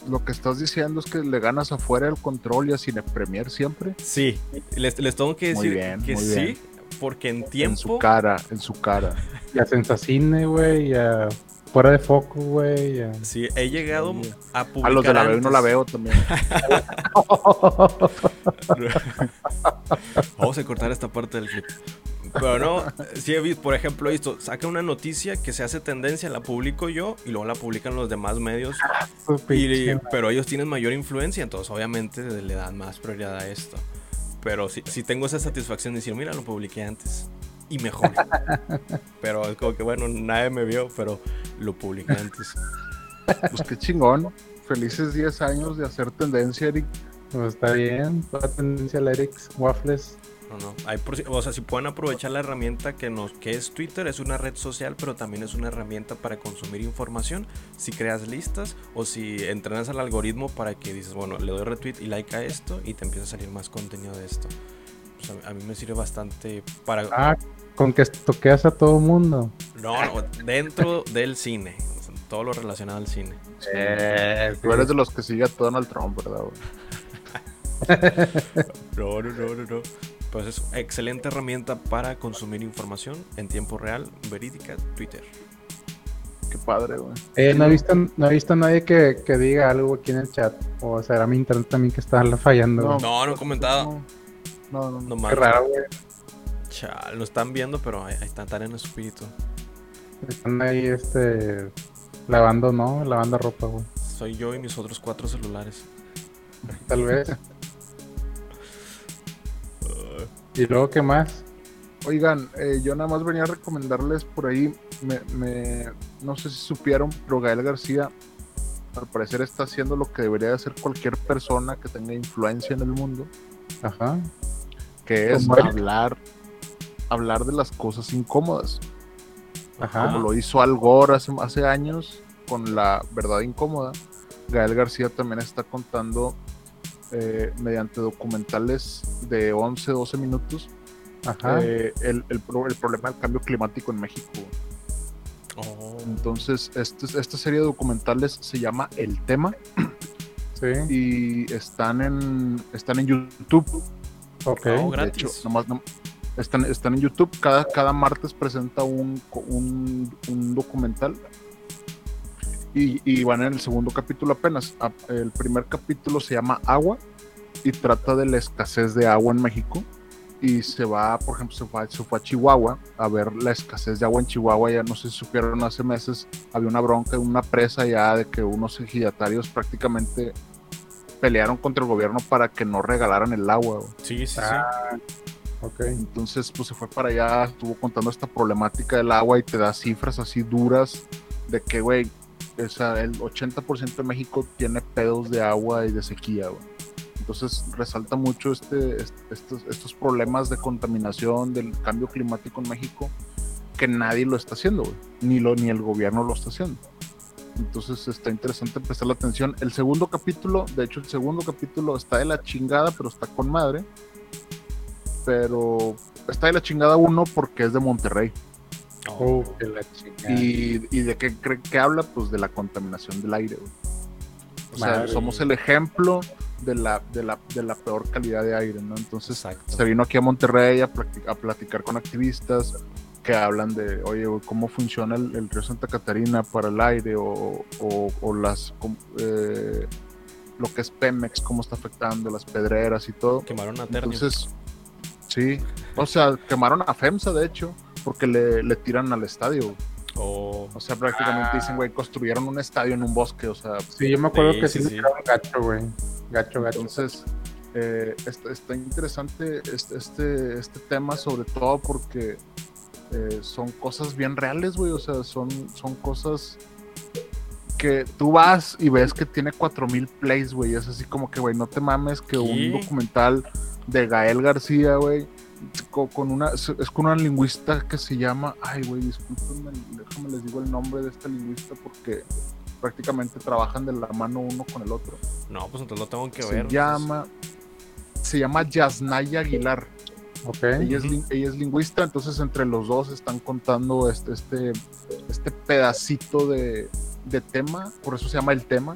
lo que estás diciendo es que le ganas afuera el control y a Cine Premier siempre. Sí, les, les tengo que Muy decir bien, que muy sí, bien. porque en En su tiempo... cara, en su cara. Y a Sensacine, güey. Y a Fuera de Foco, güey. a- Sí, he llegado Sí. a publicar A los de la veo no la veo también. Vamos a cortar esta parte del clip. Pero no, si he visto, por ejemplo, esto, saca una noticia que se hace tendencia, la publico yo y luego la publican los demás medios. Y- pinche pero ellos tienen mayor influencia, entonces obviamente le dan más prioridad a esto. Pero si, si tengo esa satisfacción de decir, mira, lo publiqué antes. Y mejor. pero es como que bueno, nadie me vio, pero lo publiqué antes. Pues qué chingón. Felices 10 años de hacer tendencia, Eric. Pues está bien. Toda tendencia al Eric's Waffles. No, no. Hay o sea, si pueden aprovechar la herramienta que, nos, que es Twitter, es una red social, pero también es una herramienta para consumir información. Si creas listas o si entrenas al algoritmo para que dices, bueno, le doy retweet y like a esto y te empieza a salir más contenido de esto. Pues a, a mí me sirve bastante para... Ah, con que toqueas a todo mundo. No, no, dentro del cine. todo lo relacionado al cine. Tú eres de los que sigue a Donald Trump, ¿verdad? güey? No, no, no, no, no. Pues es excelente herramienta para consumir información en tiempo real, verídica, Twitter. Qué padre, güey. Eh, no he visto, no he visto a nadie que, que diga algo aquí en el chat. O será mi internet también que está fallando. No. güey. No, no he comentado. No, no, no. No Qué raro, güey. Chal, lo están viendo, pero ahí, ahí están, están en espíritu. Están ahí, este. Lavando, ¿no? Lavando ropa, güey. Soy yo y mis otros cuatro celulares. Tal vez. ¿Y luego qué más? Oigan, eh, yo nada más venía a recomendarles por ahí, me, me- no sé si supieron, pero Gael García al parecer está haciendo lo que debería de hacer cualquier persona que tenga influencia en el mundo, Ajá. que es hablar, hablar de las cosas incómodas, Ajá. como lo hizo Al Gore hace, hace años con la verdad incómoda. Gael García también está contando eh, mediante documentales de 11, 12 minutos Ajá. eh, el, el pro- el problema del cambio climático en México. Oh. Entonces, este- esta serie de documentales se llama El Tema sí. y están en, están en YouTube. Ok. Oh, De hecho, gratis. nomás no- están, están en YouTube. Cada, cada martes presenta un, un, un documental. Y, y van en el segundo capítulo apenas. A- El primer capítulo se llama Agua y trata de la escasez de agua en México. Y se va, por ejemplo, se fue, se fue a Chihuahua a ver la escasez de agua en Chihuahua. Ya no sé si supieron hace meses, había una bronca en una presa ya de que unos ejidatarios prácticamente pelearon contra el gobierno para que no regalaran el agua. güey. Sí, sí, sí. Ah, ok. Entonces, pues se fue para allá, estuvo contando esta problemática del agua y te da cifras así duras de que, güey, el 80% de México tiene pedos de agua y de sequía, güey. Entonces resalta mucho este, est- estos, estos problemas de contaminación, del cambio climático en México, que nadie lo está haciendo, güey. Ni, lo, ni el gobierno lo está haciendo. Entonces está interesante prestar la atención. El segundo capítulo, de hecho el segundo capítulo está de la chingada, pero está con madre. Pero está de la chingada uno porque es de Monterrey. Oh. Que la chingada. ¿Y, y de qué cree que habla? Pues de la contaminación del aire. güey. O sea, somos el ejemplo de la, de, la, de la peor calidad de aire, ¿no? Entonces Exacto. se vino aquí a Monterrey a, platicar con activistas que hablan de, oye, güey, cómo funciona el, el río Santa Catarina para el aire o, o- o las, eh, lo que es Pemex, cómo está afectando las pedreras y todo. Quemaron a. Entonces, sí, o sea, quemaron a FEMSA, de hecho, porque le, le tiran al estadio. Oh. O sea, prácticamente dicen, güey, construyeron un estadio en un bosque, o sea, Sí, yo me acuerdo Sí, que sí, sí, gacho, güey. Gacho, gacho. entonces eh, está, está interesante este, este, este tema, sobre todo porque eh, son cosas bien reales, güey, o sea, son, son cosas que tú vas y ves que tiene 4000 plays, güey. Es así como que, güey, no te mames que un documental de Gael García, güey, co- con una es con una lingüista que se llama, ay, güey, discúlpenme, déjame les digo el nombre de esta lingüista porque prácticamente trabajan de la mano uno con el otro. No, pues entonces lo tengo que se ver. llama se llama Yasnaya Aguilar. Ok. Ella es, ella es lingüista, entonces entre los dos están contando este, este, este pedacito de, de tema, por eso se llama el tema.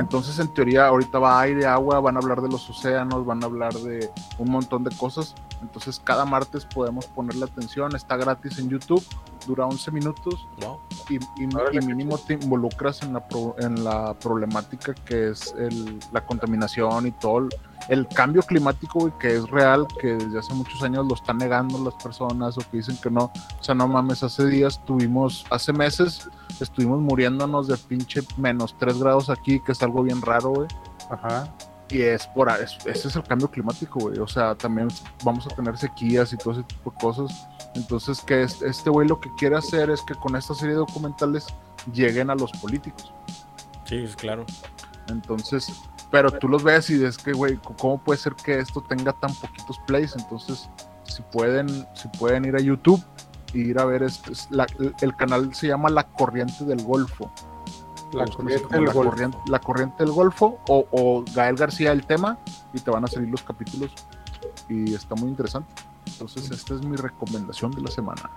Entonces, en teoría, ahorita va aire, agua, van a hablar de los océanos, van a hablar de un montón de cosas. Entonces, cada martes podemos ponerle atención, está gratis en YouTube, dura 11 minutos Wow. y, mínimo te involucras en la, pro- en la problemática que es el- la contaminación y todo el, el cambio climático, güey, que es real, que desde hace muchos años lo están negando las personas o que dicen que no. O sea, no mames, hace días tuvimos, hace meses estuvimos muriéndonos de pinche menos 3 grados aquí, que es algo bien raro, güey. Ajá. Y es por es- ese es el cambio climático, güey. O sea, también vamos a tener sequías y todo ese tipo de cosas. Entonces, que es- este güey lo que quiere hacer es que con esta serie de documentales lleguen a los políticos. Sí, es claro. Entonces, pero tú los ves y dices que, güey, ¿cómo puede ser que esto tenga tan poquitos plays? Entonces, si pueden, si pueden ir a YouTube y ir a ver, este, es la- el canal se llama La Corriente del Golfo. La Búsquenlo corriente del la, Golfo. corriente, la corriente del Golfo o, o Gael García el tema y te van a salir los capítulos y está muy interesante. Entonces esta es mi recomendación de la semana.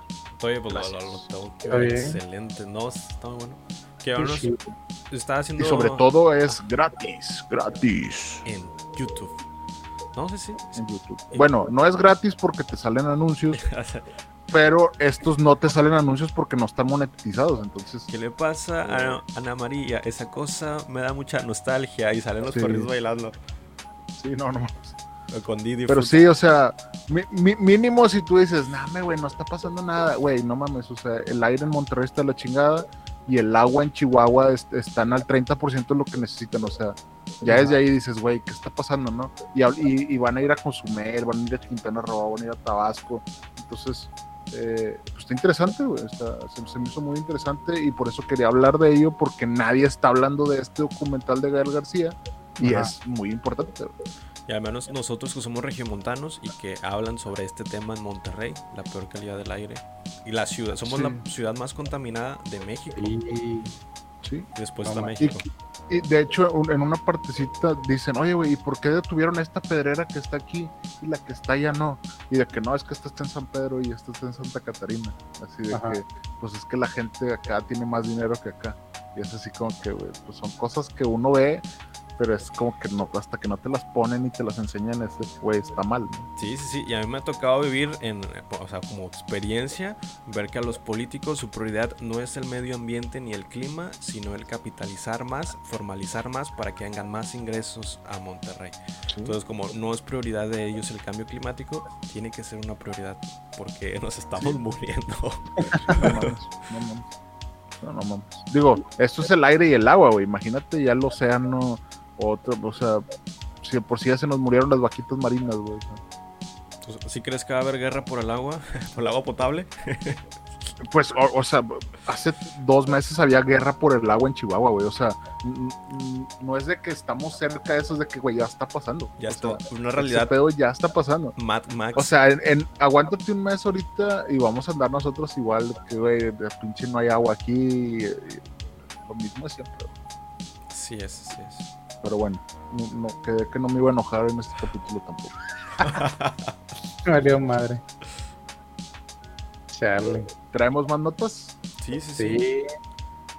Oye, pues lo, lo- Gracias. lo tengo que Está ver. bien. Excelente. No, está muy bueno. Que Qué ahora está haciendo Y sobre todo es gratis, gratis en YouTube. No sé si. en YouTube. Bueno, no es gratis porque te salen anuncios, sí. pero estos no te salen anuncios porque no están monetizados. Entonces, ¿Qué le pasa a Ana María? Esa cosa me da mucha nostalgia y salen los Sí. perritos bailando sí, no, no. Con Didi. Pero Fruta. sí, o sea, mínimo si tú dices, nah, me, güey, no está pasando nada, güey, no mames, o sea, el aire en Monterrey está la chingada y el agua en Chihuahua es- están al 30% de lo que necesitan, o sea, ya desde ahí dices, güey, ¿qué está pasando, no? Y, y, y van a ir a consumir, van a ir a Quintana Roo, van a ir a Tabasco, entonces, eh, pues está interesante, güey, se, se me hizo muy interesante y por eso quería hablar de ello, porque nadie está hablando de este documental de Gael García y Ajá. es muy importante, güey. Y al menos nosotros que somos regiomontanos y que hablan sobre este tema en Monterrey, la peor calidad del aire. Y la ciudad, somos Sí. la ciudad más contaminada de México. Y Sí. Después está México. Y de hecho, un- en una partecita dicen, oye, güey, ¿y por qué detuvieron esta pedrera que está aquí y la que está allá no? Y de que no, es que esta está en San Pedro y esta está en Santa Catarina. Así de Ajá. que, pues es que la gente acá tiene más dinero que acá. Y es así como que, güey, pues son cosas que uno ve, pero es como que no, hasta que no te las ponen y te las enseñan, es de, güey, está mal, ¿no? Sí, sí, sí. Y a mí me ha tocado vivir en, o sea, como experiencia, ver que a los políticos su prioridad no es el medio ambiente ni el clima, sino el capitalizar más, formalizar más para que vengan más ingresos a Monterrey. Entonces, como no es prioridad de ellos el cambio climático, tiene que ser una prioridad porque nos estamos Sí. muriendo. No mames, no mames. No, no mames. Digo, esto es el aire y el agua, güey. Imagínate ya el océano, otro, o sea, si por si ya se nos murieron las vaquitas marinas, güey. o sea. Entonces, ¿Sí crees que va a haber guerra por el agua? ¿Por el agua potable? Pues, o, o sea, hace dos meses había guerra por el agua en Chihuahua, güey. O sea, no es de que estamos cerca de eso, es de que, güey, ya está pasando. Ya O está. sea, Una ese realidad pedo ya está pasando. Mad Max. O sea, en, en- aguántate un mes ahorita y vamos a andar nosotros igual, que, güey, de pinche no hay agua aquí. y- y lo mismo de siempre. güey. sí es, sí es. Pero bueno, no, que no me iba a enojar en este capítulo tampoco. valió madre. Charlie. ¿Traemos más notas? Sí, sí, sí. Sí.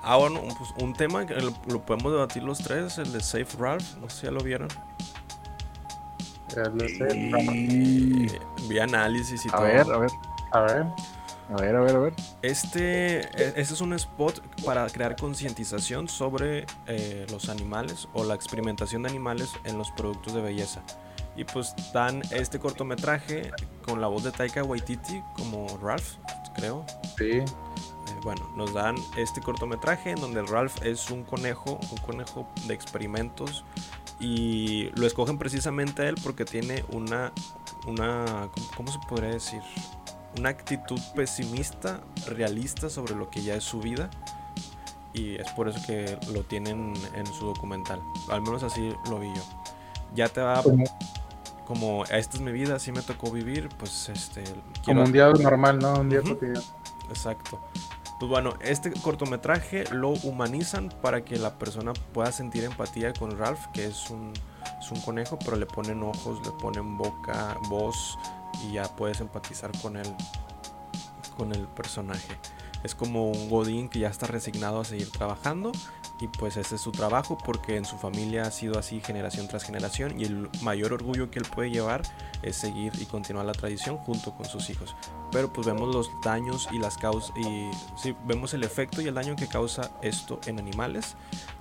Ah, bueno, pues un tema que lo, lo podemos debatir los tres, el de Safe Ralph, no sé si ya lo vieron. Ya lo sé. Eh, vi análisis y A todo. ver, a ver, A ver. A ver, a ver, a ver. Este, e- este es un spot para crear concientización sobre eh, los animales o la experimentación de animales en los productos de belleza. Y pues dan este cortometraje con la voz de Taika Waititi como Ralph, creo. Sí. Eh, bueno, nos dan este cortometraje en donde Ralph es un conejo, un conejo de experimentos y lo escogen precisamente a él porque tiene una, una, ¿cómo, cómo se podría decir? Una actitud pesimista, realista sobre lo que ya es su vida y es por eso que lo tienen en su documental. Al menos así lo vi yo. Ya te va Como, como esta es mi vida, así me tocó vivir, pues este como un día normal, ¿no? Un día cotidiano. Exacto. Pues bueno, este cortometraje lo humanizan para que la persona pueda sentir empatía con Ralph, que es un, es un conejo, pero le ponen ojos, le ponen boca, voz y ya puedes empatizar con él, con el personaje. Es como un Godín que ya está resignado a seguir trabajando y pues ese es su trabajo porque en su familia ha sido así generación tras generación y el mayor orgullo que él puede llevar es seguir y continuar la tradición junto con sus hijos pero pues vemos los daños y las causas y sí, vemos el efecto y el daño que causa esto en animales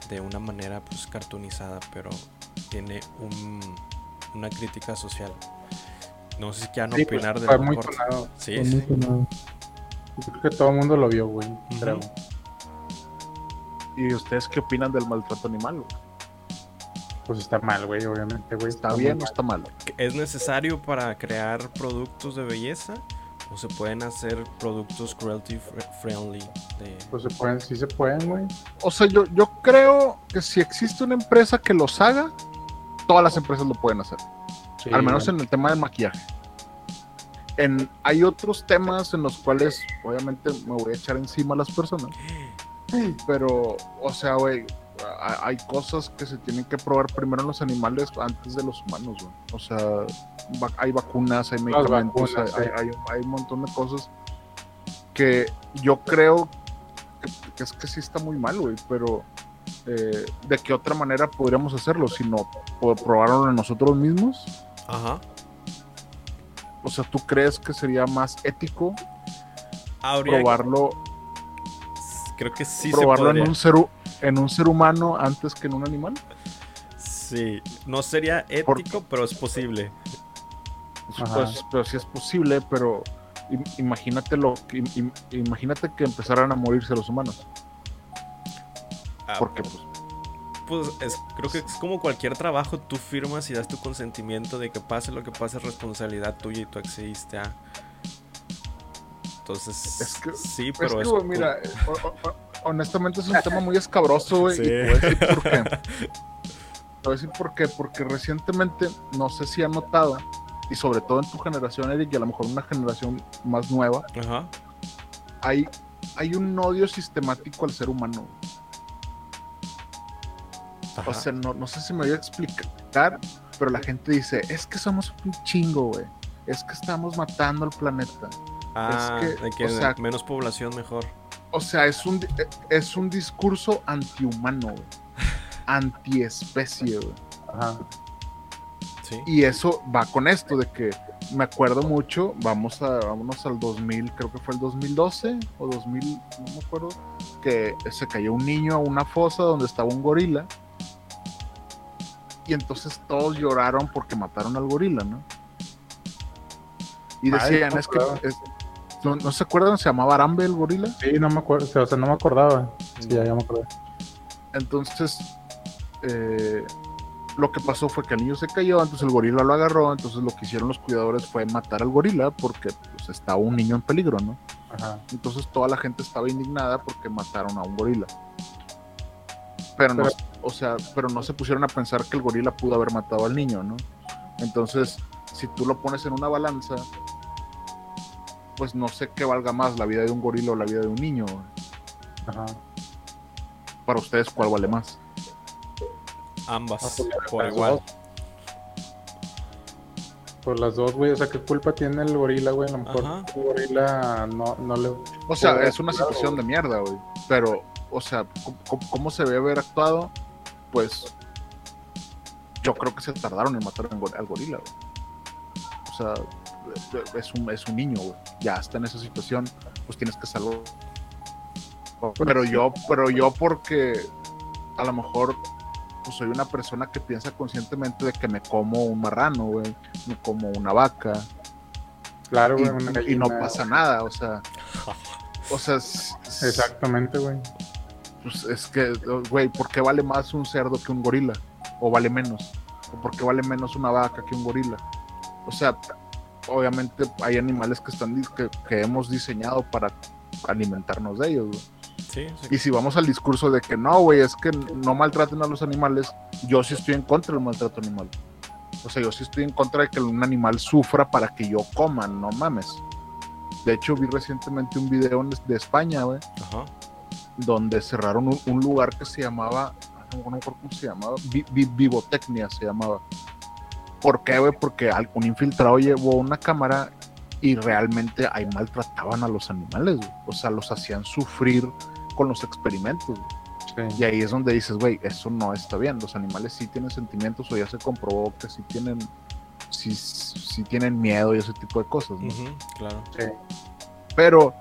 de una manera pues cartoonizada pero tiene un- una crítica social no sé si quieran Sí, pues, opinar fue del muy corto. sonado. Sí, fue sí. muy sonado. Yo creo que todo el mundo lo vio, güey. ¿Y ustedes qué opinan del maltrato animal? güey? Pues está mal, güey, obviamente, güey. ¿Está muy bien o está mal? ¿Es necesario para crear productos de belleza o se pueden hacer productos cruelty fr- friendly de Pues se pueden, sí se pueden, güey. O sea, yo, yo creo que si existe una empresa que los haga, todas las empresas lo pueden hacer. Sí, al menos en el tema del maquillaje. En, hay otros temas en los cuales obviamente me voy a echar encima a las personas. Pero, o sea, güey, ha- hay cosas que se tienen que probar primero en los animales antes de los humanos, güey. O sea, va- hay vacunas, hay medicamentos, vacunas, hay, sí. hay- hay un montón de cosas que yo creo que, que es que sí está muy mal, güey, pero eh, ¿de qué otra manera podríamos hacerlo? Si no, probarlo en nosotros mismos. Ajá. O sea, ¿tú crees que sería más ético Habría- probarlo, creo que sí probarlo se en un ser en un ser humano antes que en un animal? Sí, no sería ético, pero es posible. Ajá. Pues, pero sí es posible, pero im- imagínate lo imagínate que empezaran a morirse los humanos, Ah, porque pues Pues es- creo que es como cualquier trabajo, tú firmas y das tu consentimiento de que pase lo que pase, es responsabilidad tuya y tú accediste a. Entonces, Es que- sí, es pero que, es. güey, mira, o- o- o- honestamente es un tema muy escabroso, güey, Sí. y te voy a decir por qué. Te voy a decir por qué, porque recientemente, no sé si han notado, y sobre todo en tu generación, Eric, y a lo mejor una generación más nueva, Ajá. hay, hay un odio sistemático al ser humano. Ajá. O sea, no, no sé si me voy a explicar, pero la gente dice, es que somos un chingo, güey. Es que estamos matando al planeta. ah, que, de que o sea- menos población mejor. O sea, es un, es un discurso antihumano, güey. Antiespecie, güey. Ajá. Sí. Y eso va con esto de que me acuerdo mucho, vamos a, vámonos al 2000, creo que fue el 2012 o 2000, no me acuerdo, que se cayó un niño a una fosa donde estaba un gorila. Y entonces todos lloraron porque mataron al gorila, ¿no? Y Ay, decían, no es que, es- no, ¿no se acuerdan? Se llamaba Arambe el gorila. Sí, no me acuerdo, o sea, no me acordaba. Sí, ya, ya me acordé. Entonces, eh, lo que pasó fue que el niño se cayó, entonces el gorila lo agarró, entonces lo que hicieron los cuidadores fue matar al gorila porque pues, estaba un niño en peligro, ¿no? Ajá. Entonces toda la gente estaba indignada porque mataron a un gorila. Pero no, o sea, pero no se pusieron a pensar que el gorila pudo haber matado al niño, ¿no? Entonces, si tú lo pones en una balanza, pues no sé qué valga más, la vida de un gorila o la vida de un niño. Ajá. Para ustedes, ¿cuál vale más? Ambas, Ah, pues, por las igual. dos. Pues las dos, güey, o sea, ¿qué culpa tiene el gorila, güey? A lo mejor Ajá. el gorila no, no le... O sea, es una situación de mierda, güey. Pero, o sea, ¿cómo, cómo- cómo se debe haber actuado? Pues yo creo que se tardaron en matar al gor- al gorila, güey. O sea, es un, es un niño, güey. Ya está en esa situación, pues tienes que salvarlo. Pero yo, pero yo porque a lo mejor pues soy una persona que piensa conscientemente de que me como un marrano, güey. Me como una vaca Claro, y, güey, una y no pasa nada, o sea. O sea, s- s- Exactamente, güey. Pues es que, güey, ¿por qué vale más un cerdo que un gorila? ¿O vale menos? ¿O por qué vale menos una vaca que un gorila? O sea, obviamente hay animales que están que, que hemos diseñado para alimentarnos de ellos, güey. Sí, sí. Y si vamos al discurso de que no, güey, es que no maltraten a los animales, yo sí estoy en contra del maltrato animal. O sea, yo sí estoy en contra de que un animal sufra para que yo coma, no mames. De hecho, vi recientemente un video de España, güey, Ajá. Donde cerraron un, un lugar que se llamaba, no me acuerdo cómo se llamaba, Vi- Vi- Vivotecnia se llamaba. ¿Por qué, güey? Porque algún infiltrado llevó una cámara y realmente ahí maltrataban a los animales, güey. O sea, los hacían sufrir con los experimentos. Sí. Y ahí es donde dices, güey, eso no está bien. Los animales sí tienen sentimientos o ya se comprobó que sí tienen, sí, sí tienen miedo y ese tipo de cosas, ¿no? Ujú, claro. Sí. Pero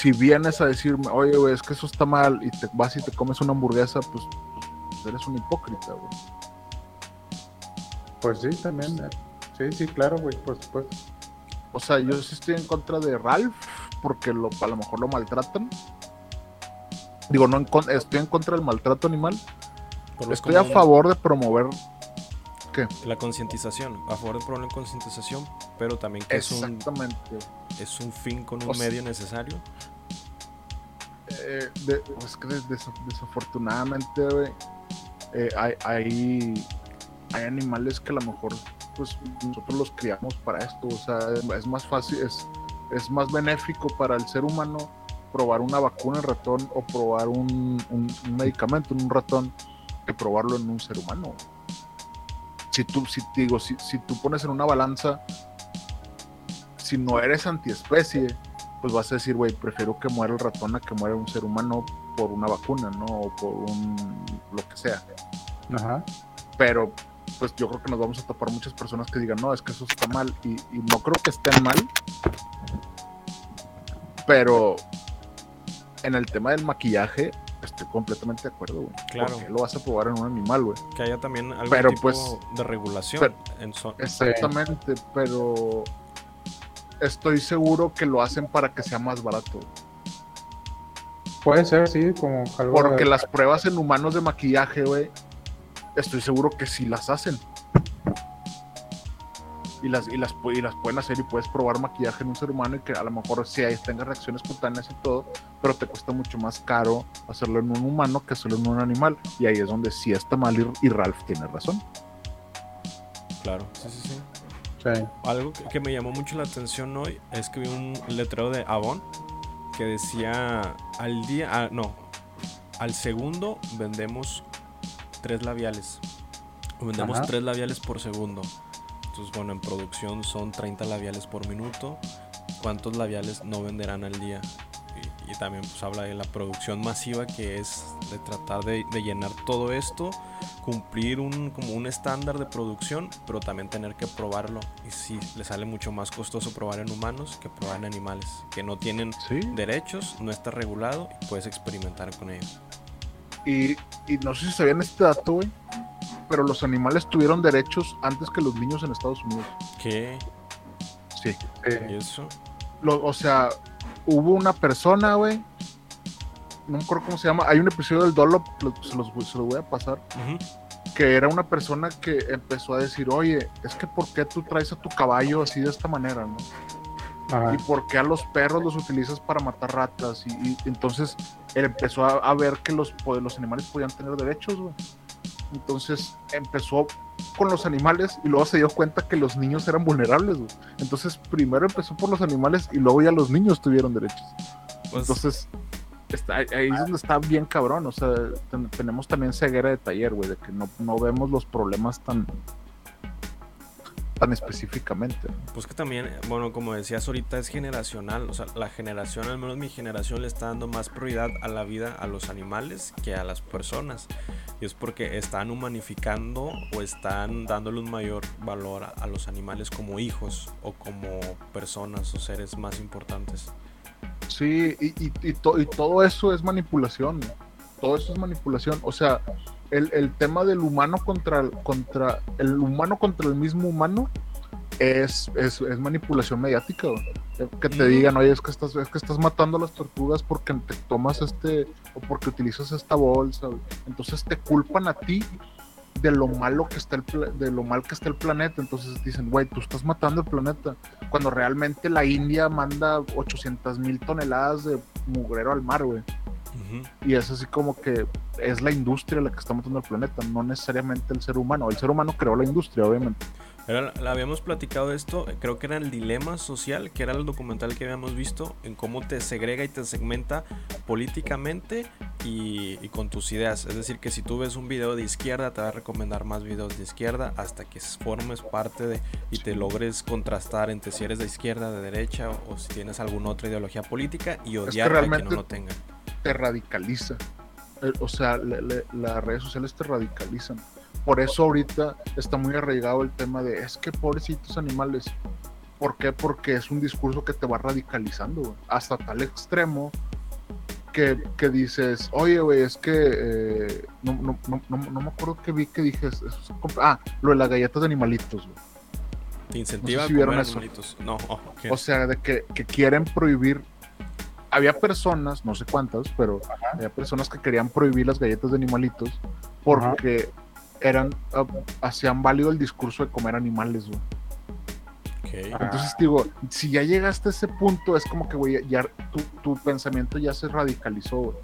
si vienes a decirme, oye, güey, es que eso está mal y te vas y te comes una hamburguesa, pues, pues eres un hipócrita, güey. Pues sí, también. eh. Sí, sí, claro, güey, por supuesto. O sea, yo sí estoy en contra de Ralph porque lo, a lo mejor lo maltratan. Digo, no en con- estoy en contra del maltrato animal. Estoy a favor de promover ¿qué? La concientización, a favor del problema de concientización, pero también que es un, es un fin con un O sea- medio necesario. Eh, de- pues que des- des- desafortunadamente, güey, eh, hay, hay, hay animales que a lo mejor pues nosotros los criamos para esto. O sea, es, es más fácil, es, es más benéfico para el ser humano probar una vacuna en ratón o probar un, un- un medicamento en un ratón que probarlo en un ser humano. Si tú, si, digo, si, si tú pones en una balanza, si no eres antiespecie, pues vas a decir, güey, prefiero que muera el ratón a que muera un ser humano por una vacuna, ¿no? O por un lo que sea. Ajá. Pero, pues yo creo que nos vamos a tapar muchas personas que digan, no, es que eso está mal. Y, y no creo que estén mal. Pero en el tema del maquillaje, estoy completamente de acuerdo, güey. Claro. ¿Por qué lo vas a probar en un animal, güey? Que haya también algún Pero, tipo pues, de regulación. pero- en so- Exactamente, pero estoy seguro que lo hacen para que sea más barato. Puede ser, sí, como algo. Porque de- las pruebas en humanos de maquillaje, güey, estoy seguro que sí las hacen. Y las, y, las, y las pueden hacer y puedes probar maquillaje en un ser humano y que a lo mejor sí ahí tenga reacciones cutáneas y todo, pero te cuesta mucho más caro hacerlo en un humano que hacerlo en un animal. Y ahí es donde sí está mal y, y Ralph tiene razón. Claro, sí, sí, sí. Sí. Algo que, me llamó mucho la atención hoy es que vi un letrero de Avon que decía al día, ah, no, al segundo vendemos tres labiales. Vendemos Ajá. tres labiales por segundo. Entonces, bueno, en producción son 30 labiales por minuto. ¿Cuántos labiales no venderán al día? Y, también pues habla de la producción masiva que es de tratar de, de llenar todo esto cumplir un, como un estándar de producción, pero también tener que probarlo. Y sí, le sale mucho más costoso probar en humanos que probar en animales, que no tienen Sí. derechos, no está regulado y puedes experimentar con ellos. Y, y no sé si sabían este dato, güey, pero los animales tuvieron derechos antes que los niños en Estados Unidos. ¿Qué? Sí. ¿Y eso? Lo- o sea, hubo una persona, güey. No me acuerdo cómo se llama. Hay un episodio del Dolop, lo- se los, se los voy a pasar. Que era una persona que empezó a decir, oye, es que ¿por qué tú traes a tu caballo así de esta manera, no? Ajá. ¿Y por qué a los perros los utilizas para matar ratas? Y, y entonces él empezó a, a ver que los, los animales podían tener derechos, güey. Entonces empezó con los animales y luego se dio cuenta que los niños eran vulnerables, güey. Entonces primero empezó por los animales y luego ya los niños tuvieron derechos. Pues, Entonces, está, ahí es donde está bien cabrón. O sea, ten- tenemos también ceguera de taller, güey, de que no, no vemos los problemas tan, tan específicamente. pues que también, bueno, como decías ahorita, es generacional. O sea, la generación, al menos mi generación, le está dando más prioridad a la vida a los animales que a las personas. Y es porque están humanificando o están dándole un mayor valor a, a los animales como hijos o como personas o seres más importantes. Sí, y, y, y to- y todo eso es manipulación. Todo eso es manipulación. O sea, el, el tema del humano contra, el- contra el humano contra el mismo humano es, es, es manipulación mediática. güey. Eh, Que te Mm. digan, oye, es que estás, es que estás matando a las tortugas porque te tomas este, o porque utilizas esta bolsa. güey. Entonces te culpan a ti de lo malo que está el de lo mal que está el planeta. Entonces dicen, güey, tú estás matando el planeta. Cuando realmente la India manda 800 mil toneladas de mugrero al mar, güey. Ujú. Y es así como que es la industria la que está matando al planeta, no necesariamente el ser humano. El ser humano creó la industria, obviamente. Era- la habíamos platicado esto, eh, creo que era el dilema social, que era el documental que habíamos visto, en cómo te segrega y te segmenta políticamente y, y con tus ideas. Es decir, que si tú ves un video de izquierda, te va a recomendar más videos de izquierda hasta que formes parte de y te logres contrastar entre si eres de izquierda, de derecha o, o si tienes alguna otra ideología política y odiar a quien no lo tenga. Te radicaliza. Eh, O sea, le- le- las redes sociales te radicalizan. Por eso ahorita está muy arraigado el tema de es que pobrecitos animales. ¿Por qué? Porque es un discurso que te va radicalizando. Hasta tal extremo que, que dices, oye, güey, es que eh, no, no, no, no, no me acuerdo que vi que dije, es- es- ah, lo de las galletas de animalitos, güey. Te incentiva si a vieron comer eso. animalitos. No, oh, ok. O sea, de que, que quieren prohibir. Había personas, no sé cuántas, pero había personas que querían prohibir las galletas de animalitos porque eran ah, hacían válido el discurso de comer animales, güey. Entonces digo, si ya llegaste a ese punto, es como que, güey, ya tu, tu pensamiento ya se radicalizó, güey.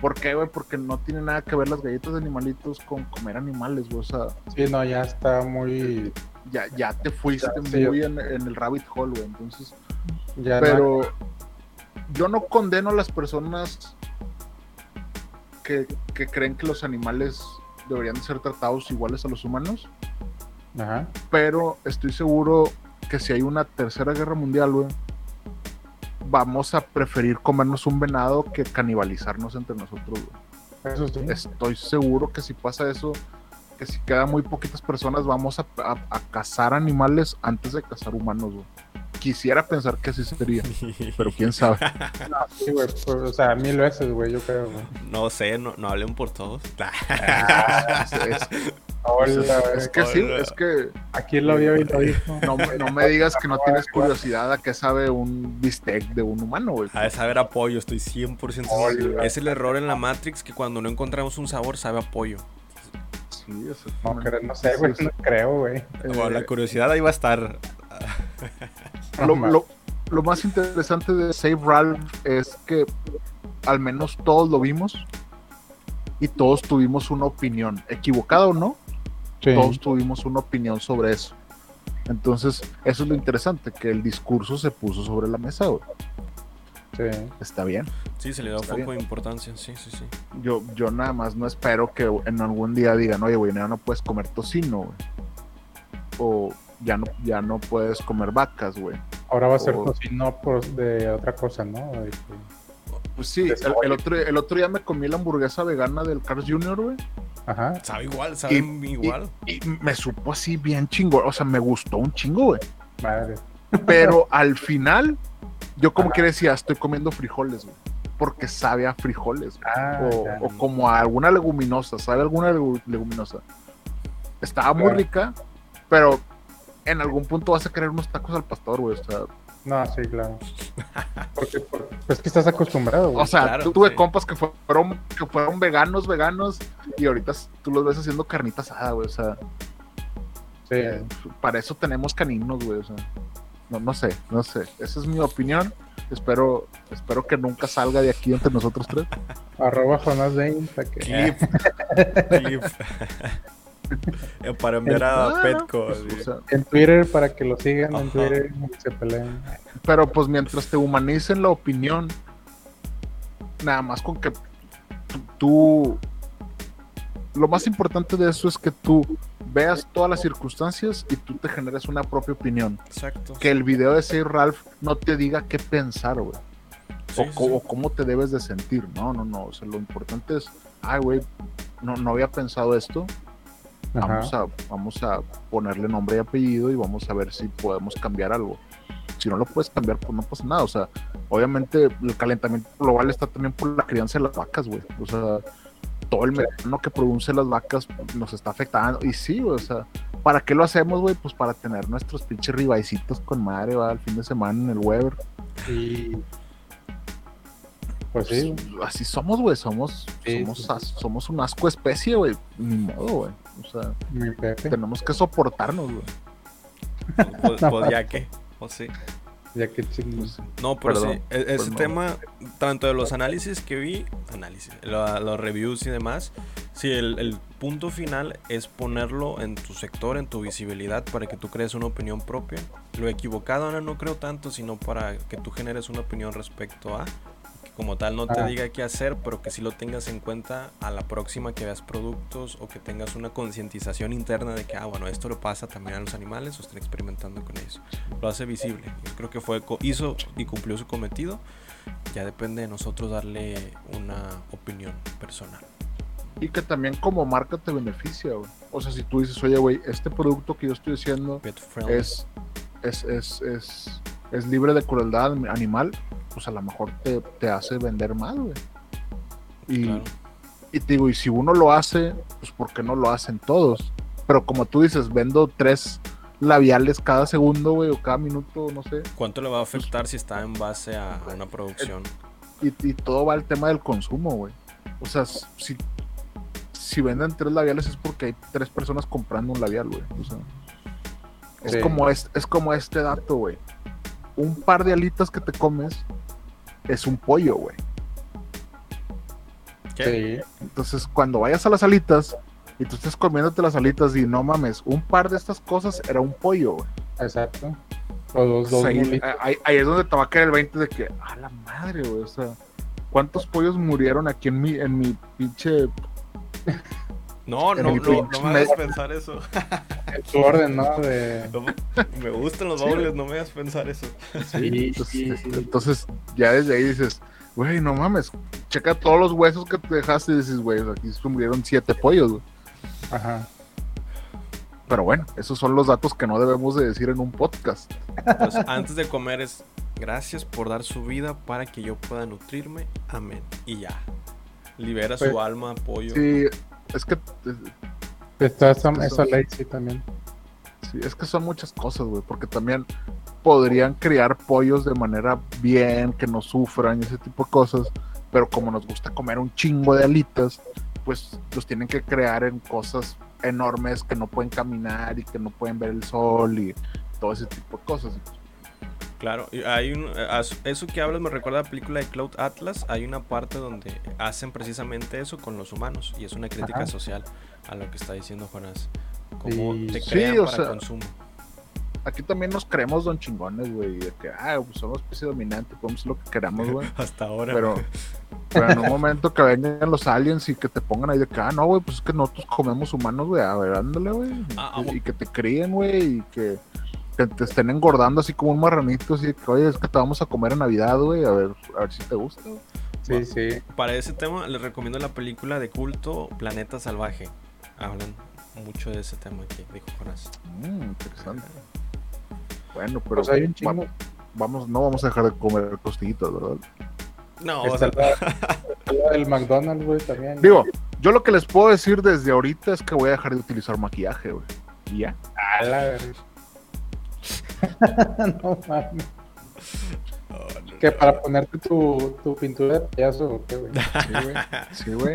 ¿Por qué, güey? Porque no tiene nada que ver las galletas de animalitos con comer animales, güey. O sea, Sí, no, ya está muy. ya, ya te fuiste Sí. muy en, en el rabbit hole, güey. Entonces, Ya no- pero yo no condeno a las personas que, que creen que los animales deberían de ser tratados iguales a los humanos, Ajá. pero estoy seguro que si hay una tercera guerra mundial, güey, vamos a preferir comernos un venado que canibalizarnos entre nosotros, güey. Eso sí. Estoy seguro que si pasa eso, que si quedan muy poquitas personas, vamos a, a- a cazar animales antes de cazar humanos, güey. Quisiera pensar que así sería, pero quién sabe. Sí, güey, pues, o sea, mil veces, güey, yo creo, güey. No sé, no, no hablen por todos. Es, es- Hola, es güey. que sí, es que Aquí lo lo dijo. no, me- no me digas que no tienes curiosidad a qué sabe un bistec de un humano, güey. De saber apoyo, estoy 100% Hola. seguro. Es el error en la Matrix que cuando no encontramos un sabor sabe apoyo. Sí, No, exactamente. creo- no sé, güey, no creo, güey. Bueno, la Eh, curiosidad ahí va a estar. Lo, No, lo- lo más interesante de Save Ralph es que al menos todos lo vimos y todos tuvimos una opinión, equivocada o no, Sí. todos tuvimos una opinión sobre eso. Entonces, eso es lo interesante, que el discurso se puso sobre la mesa, güey. Sí. Está bien. Sí, se le da foco bien. de importancia. Sí, sí, sí. Yo, yo nada más no espero que en algún día digan, oye, güey, no puedes comer tocino, güey. O ya no, ya no puedes comer vacas, güey. Ahora va a ser O- tocino por, de otra cosa, ¿no? De que- Pues sí, el, el otro, el otro día me comí la hamburguesa vegana del Carl's Jr., güey. Ajá. Sabe igual, sabe igual. Y me supo así bien chingo. O sea, me gustó un chingo, güey. Madre. Pero al final, yo como que decía, estoy comiendo frijoles, güey. Porque sabe a frijoles, güey. Ah, o, como a alguna leguminosa, ¿sabe alguna legu- leguminosa? Estaba muy Claro. rica, pero en algún punto vas a querer unos tacos al pastor, güey. O sea, No, sí, claro. Porque, por- pues que estás acostumbrado, güey. o sea claro, tú tuve sí. compas que fueron, que fueron veganos, veganos, y ahorita tú los ves haciendo carnita asada, güey. O sea, sí. eh, para eso tenemos caninos, güey. O sea, no, no sé, no sé. Esa es mi opinión. Espero, espero que nunca salga de aquí entre nosotros tres. Arroba Jonas Dane, para que- Clip. Clip. Para enviar a Ah, Petco. pues, sí. o sea, En Twitter, para que lo sigan en. Twitter y se peleen. Pero pues mientras te humanicen la opinión, nada más con que tú-. Lo más importante de eso es que tú veas todas las circunstancias y tú te generes una propia opinión. Exacto. Que el video de Save Ralph no te diga qué pensar, güey. O, sí. o cómo te debes de sentir. No, no, no. O sea, lo importante es, ay, güey, no, no había pensado esto. Ajá. Vamos a, vamos a ponerle nombre y apellido y vamos a ver si podemos cambiar algo. Si no lo puedes cambiar, pues no pasa nada. O sea, obviamente el calentamiento global está también por la crianza de las vacas, güey. O sea, todo el metano que producen las vacas nos está afectando. Y sí, o sea, ¿para qué lo hacemos, güey? Pues para tener nuestros pinches ribaicitos con madre, va, al fin de semana en el Weber. Y Pues sí, así somos, güey. Somos, Sí, somos, sí, as- somos un asco especie, güey. Ni modo, güey. O sea, mi Pepe. tenemos que soportarnos, güey. Pues, pues ya que. O sí. Ya que chingos. Pues, No, pero Perdón, sí, e- ese pues no. tema, tanto de los análisis que vi, análisis, lo- los reviews y demás, sí, el, el punto final es ponerlo en tu sector, en tu visibilidad, para que tú crees una opinión propia. Lo equivocado ahora no creo tanto, sino para que tú generes una opinión respecto a, como tal no te Ah. diga qué hacer, pero que sí lo tengas en cuenta a la próxima que veas productos o que tengas una concientización interna de que, ah, bueno, esto le pasa también a los animales o están experimentando con ellos lo hace visible. Yo creo que fue hizo y cumplió su cometido. Ya depende de nosotros darle una opinión personal. Y que también como marca te beneficia, güey. O sea, si tú dices, oye, güey, este producto que yo estoy friendly. es, es, es, es, es libre de crueldad animal, pues a lo mejor te, te hace vender más, güey. Y, Claro. y te digo, y si uno lo hace, pues ¿por qué no lo hacen todos? Pero como tú dices, vendo tres labiales cada segundo, güey, o cada minuto, no sé. ¿Cuánto le va a afectar si está en base a una producción? Y, y todo va al tema del consumo, güey. O sea, si, si venden tres labiales es porque hay tres personas comprando un labial, güey. O sea, es, Sí. como es, es como este dato, güey. Un par de alitas que te comes es un pollo, güey. Sí, Entonces, cuando vayas a las alitas y tú estés comiéndote las alitas y no mames, un par de estas cosas era un pollo, güey. exacto. O dos, dos ahí, ahí- ahí es donde te va a caer el 20 de que, a la madre, güey. O sea, ¿cuántos pollos murieron aquí en mi, en mi pinche No, no, no, no me hagas pensar eso. En su orden, ¿no? De... Me gustan los Sí, baúles, no me hagas pensar eso. Sí, Entonces, sí, entonces, ya desde ahí dices, güey, no mames, checa todos los huesos que te dejaste y dices, güey, aquí se murieron siete pollos, güey. Ajá. Pero bueno, esos son los datos que no debemos de decir en un podcast. Entonces, antes de comer es gracias por dar su vida para que yo pueda nutrirme. Amén. Y ya. Libera Pues, su alma, pollo. Sí, es que Está esa, ley, sí, también. sí, es que son muchas cosas, güey, porque también podrían criar pollos de manera bien, que no sufran y ese tipo de cosas, pero como nos gusta comer un chingo de alitas, pues los tienen que crear en cosas enormes que no pueden caminar y que no pueden ver el sol y todo ese tipo de cosas. Claro, y hay un, as- eso que hablas me recuerda a la película de Cloud Atlas. Hay una parte donde hacen precisamente eso con los humanos y es una crítica Ajá. social a lo que está diciendo Jonás. Cómo Y- te Sí, crean o para sea, consumo. Aquí también nos creemos don chingones, güey, de que, ah, pues somos especie dominante, podemos hacer lo que queramos, güey. Hasta ahora. Pero, pero en un momento que vengan los aliens y que te pongan ahí de que, ah, no, güey, pues es que nosotros comemos humanos, güey, a ver, ándale, güey. Ah, y, ah, y que te críen, güey, y que, que te estén engordando así como un marranito, así de que, oye, es que te vamos a comer en Navidad, güey, a ver, a ver si te gusta, güey. Sí, sí. Para ese tema les recomiendo la película de culto Planeta Salvaje. Hablan mucho de ese tema que dijo Jonás. Mm, interesante. Bueno, pero Pues hay un chingo. vamos, no vamos a dejar de comer costillitas, ¿verdad? No, o sea, la, del McDonald's, güey, también. Digo, yo lo que les puedo decir desde ahorita es que voy a dejar de utilizar maquillaje, güey. Y ya. A la verga. no mames. oh, no, Que no. para ponerte tu, tu pintura de payaso, ¿o qué, güey? Sí, güey. Sí, güey.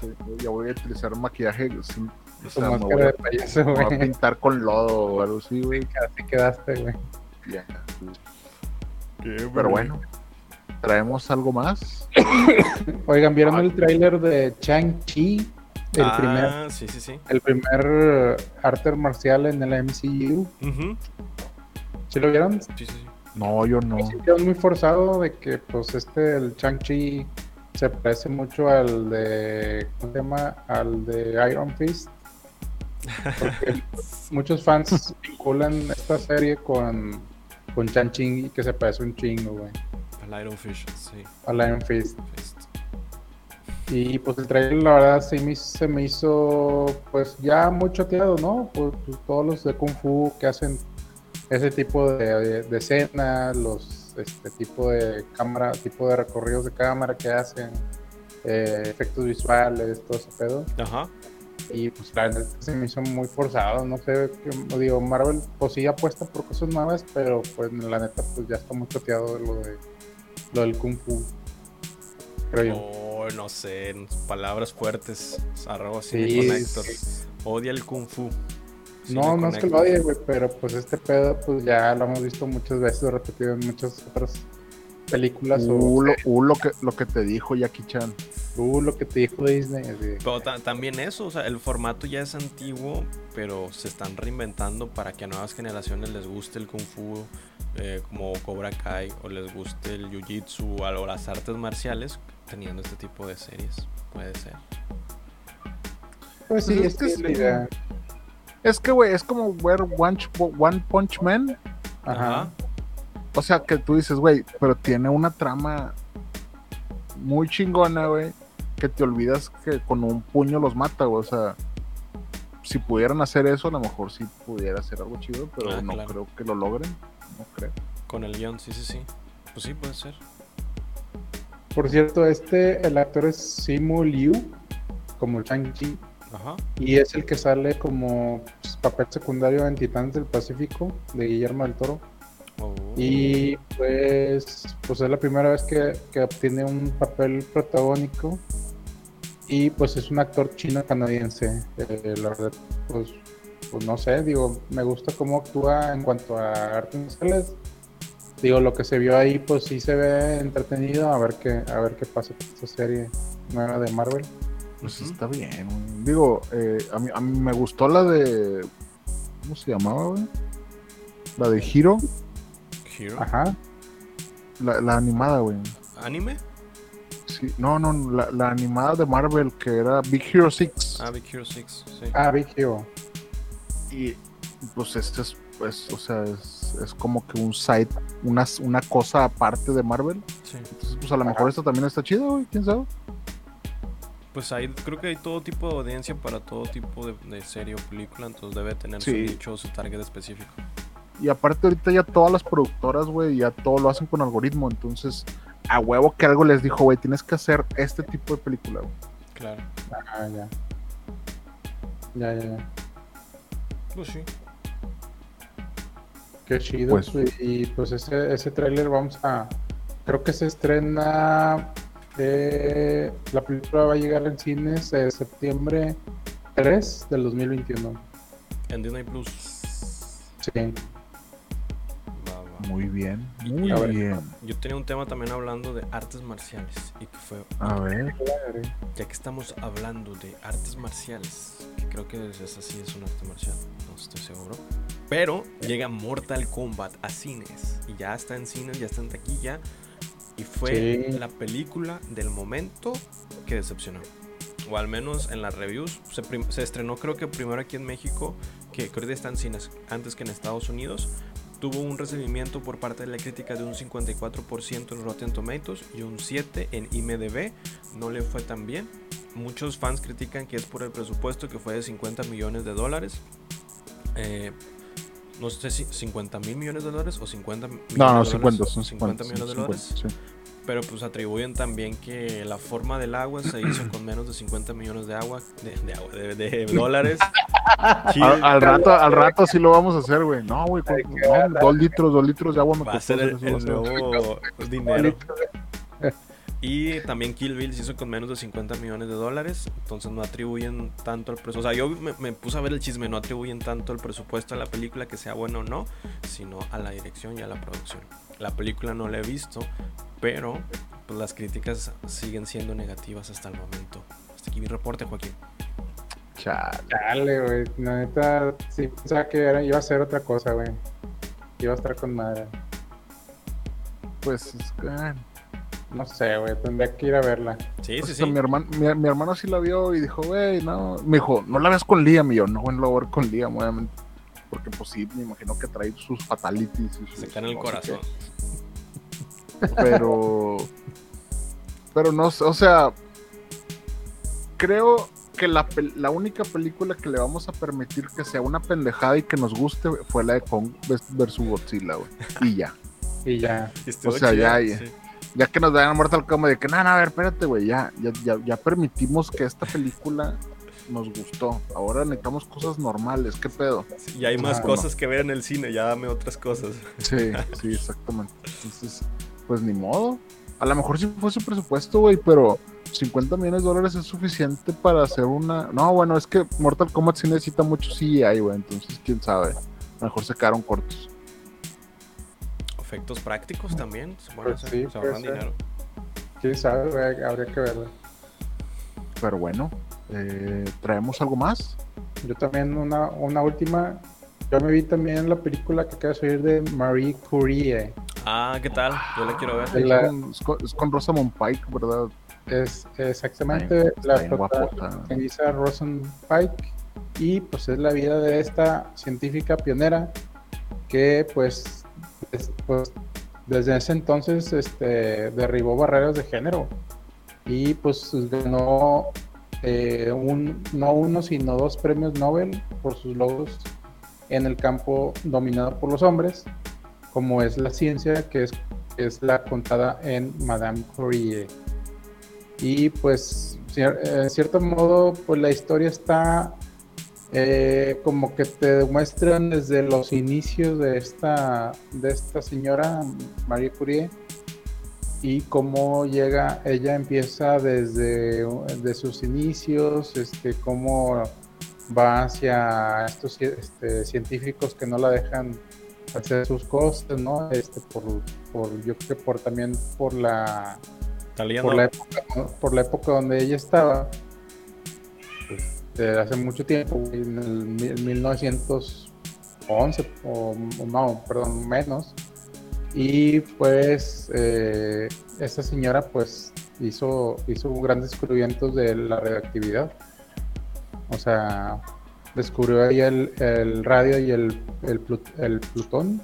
Sí, güey, ya voy a utilizar maquillaje sin. O sea, me máscara voy, de a, payaso, me voy a güey. pintar con lodo o algo así, güey. Así quedaste, güey. Ya. Qué Pero bueno, traemos algo más. Oigan, ¿vieron el tráiler de Chang-Chi? El ah, primer, sí, sí, sí. el primer arte marcial en el MCU. Ujú. ¿Sí lo vieron? Sí, sí, sí. No, yo no. Muy forzado de que, pues, este, el Chang-Chi se parece mucho al de, ¿cómo se llama? Al de Iron Fist. Porque muchos fans vinculan esta serie con, con Chang-Chi y que se parece un chingo, güey, Al Iron Fish, sí. al Iron Fist. Fist. Y pues el trailer la verdad sí me, se me hizo pues ya muy choteado, ¿no? Pues, pues, todos los de Kung Fu que hacen ese tipo de, de, de escenas, los este tipo de cámara, tipo de recorridos de cámara que hacen, eh, efectos visuales, todo ese pedo. Ajá. Y pues la verdad se me hizo muy forzado, no sé, que- digo, Marvel pues sí apuesta por cosas nuevas, pero pues la neta pues ya está muy choteado lo de lo del Kung Fu. creo yo. Oh, no sé, palabras fuertes. Arroba Sí, sí. Odia el Kung Fu. No, no es que lo odie, güey, pero pues este pedo, pues ya lo hemos visto muchas veces, repetido en muchas otras películas Uh, o lo, uh, lo que, lo que te dijo Jackie Chan. tú lo que te dijo Disney. así. Pero ta- también eso, o sea, el formato ya es antiguo, pero se están reinventando para que a nuevas generaciones les guste el Kung Fu, eh, como Cobra Kai, o les guste el Jiu Jitsu o las artes marciales, teniendo este tipo de series. Puede ser. Pues sí, Pues es que es la idea. Es que, güey, es como ver One, One Punch Man. Ajá. O sea, que tú dices, güey, pero tiene una trama muy chingona, güey, que te olvidas que con un puño los mata, güey. O sea, si pudieran hacer eso, a lo mejor sí pudiera ser algo chido, pero Ah, no claro. creo que lo logren. No creo. Con el guion, sí, sí, sí. Pues sí, puede ser. Por cierto, este, el actor es Simu Liu, como Shang-Chi, Ajá. y es el que sale como pues, papel secundario en Titanes del Pacífico, de Guillermo del Toro. Oh. Y pues, pues es la primera vez que, que obtiene un papel protagónico. Y pues es un actor chino-canadiense. Eh, la verdad, pues, pues no sé, digo, me gusta cómo actúa en cuanto a artes marciales. Digo, lo que se vio ahí, pues sí se ve entretenido. A ver qué, a ver qué pasa con esta serie nueva de Marvel. Pues está bien. Digo, eh, a, mí, a mí me gustó la de. ¿Cómo se llamaba, güey? La de Hero, Hero. Ajá. la, la animada, güey. ¿Anime? Sí, no, no, la, la animada de Marvel que era Big Hero 6. Ah, Big Hero 6. Sí. Ah, Big Hero. Y pues este es, pues, o sea, es, es como que un site, una, una cosa aparte de Marvel. sí. Entonces, pues a lo mejor esto también está chido, güey, quién sabe. Pues hay, creo que hay todo tipo de audiencia para todo tipo de, de serie o película, entonces debe tener su Sí. nicho o su target específico. Y aparte ahorita ya todas las productoras, güey, ya todo lo hacen con algoritmo. Entonces, a huevo que algo les dijo, güey, tienes que hacer este tipo de película, güey. Claro. Ah, ya. Ya, ya, ya. Pues sí. Qué chido. Pues- pues, y pues ese, ese tráiler vamos a... Creo que se estrena... eh, la película va a llegar en cines de septiembre 3 del 2021. En Disney Plus. Sí. Va, va. Muy bien, muy ver. bien. Yo tenía un tema también hablando de artes marciales y que fue, A ver, ya que estamos hablando de artes marciales, que creo que es así, es un arte marcial, no estoy seguro. Pero llega Mortal Kombat a cines y ya está en cines, ya está en taquilla y fue Sí. la película del momento que decepcionó. O al menos en las reviews se estrenó creo que primero aquí en México, que creo que está en cines antes que en Estados Unidos. Tuvo un recibimiento por parte de la crítica de un 54% en Rotten Tomatoes y un 7% en IMDb. No le fue tan bien. Muchos fans critican que es por el presupuesto que fue de 50 millones de dólares. Eh, no sé si 50 mil millones de dólares o 50 millones no, no, de 50, dólares. son 50, millones de dólares. 50, sí. Pero pues atribuyen también que la forma del agua se hizo con menos de 50 millones de agua, de, de agua, de, de dólares. Al, al rato, al rato sí lo vamos a hacer, güey. No, güey, no, dos litros, dos litros de agua me va a costó ser el, el eso, va a ser. nuevo dinero. Y también Kill Bill se hizo con menos de 50 millones de dólares. Entonces no atribuyen tanto al presupuesto. O sea, yo me, me puse a ver el chisme. No atribuyen tanto el presupuesto a la película que sea bueno o no, sino a la dirección y a la producción. La película no la he visto, pero pues, las críticas siguen siendo negativas hasta el momento. Hasta aquí mi reporte, Joaquín. Chale. Dale, güey. La neta, sí pensaba que era, iba a ser otra cosa, güey. Iba a estar con madre. Pues es que, No sé, güey. Tendría que ir a verla. Sí, o sí, sí. Mi, hermano, mi, mi hermano sí la vio y dijo, güey, no. Me dijo, no la ves con Liam. Y yo, no, güey, no la voy a ver con Liam, obviamente. Porque, pues sí, me imagino que trae sus fatalities. Y sus, Se cae en el corazón. Pero. Pero no sé, o sea. Creo que la, única película que le vamos a permitir que sea una pendejada y que nos guste fue la de Kong vs Godzilla, güey. Y ya. Y ya. O sea, chida, ya, ya. sí. Ya que nos dan Mortal Kombat de que, no, no, a ver, espérate, güey, ya, ya, ya, ya permitimos que esta película nos gustó. Ahora necesitamos cosas normales, ¿qué pedo? Y hay más Ah, cosas que ver en el cine, ya dame otras cosas. Sí, sí, exactamente. Entonces, pues ni modo. A lo mejor sí fue su presupuesto, güey, pero 50 millones de dólares es suficiente para hacer una. No, bueno, es que Mortal Kombat sí necesita mucho CGI, güey, entonces quién sabe. A lo mejor se quedaron cortos. Efectos prácticos también. Se, Pues hacer- sí, se ahorran dinero. Quién sabe, güey, habría que verlo. Pero bueno, eh, ¿traemos algo más? Yo también una, una última. Yo me vi también la película que acaba de salir de Marie Curie. Ah, ¿qué tal? Yo la quiero ver. La- Es, con, es con- Rosamund Pike, ¿verdad? Es exactamente Está bien- la está bien guapota. protagonista Rosen Pike y pues es la vida de esta científica pionera que pues, es- pues, desde ese entonces este, derribó barreras de género. Y pues ganó eh, un, no uno sino dos premios Nobel por sus logros en el campo dominado por los hombres como es la ciencia que es, es la contada en Madame Curie. Y pues en cierto modo pues la historia está eh, como que te demuestran desde los inicios de esta de esta señora Marie Curie y cómo llega ella empieza desde de sus inicios este cómo va hacia estos este, científicos que no la dejan hacer sus cosas no este por, por yo creo que por también por la por la época, por la época donde ella estaba, de hace mucho tiempo, en el mil- 1911, o, no, perdón, menos. Y pues eh, esta señora pues hizo, hizo grandes descubrimientos de la radioactividad. O sea, descubrió ahí el, el radio y el, el, plut- el plutón,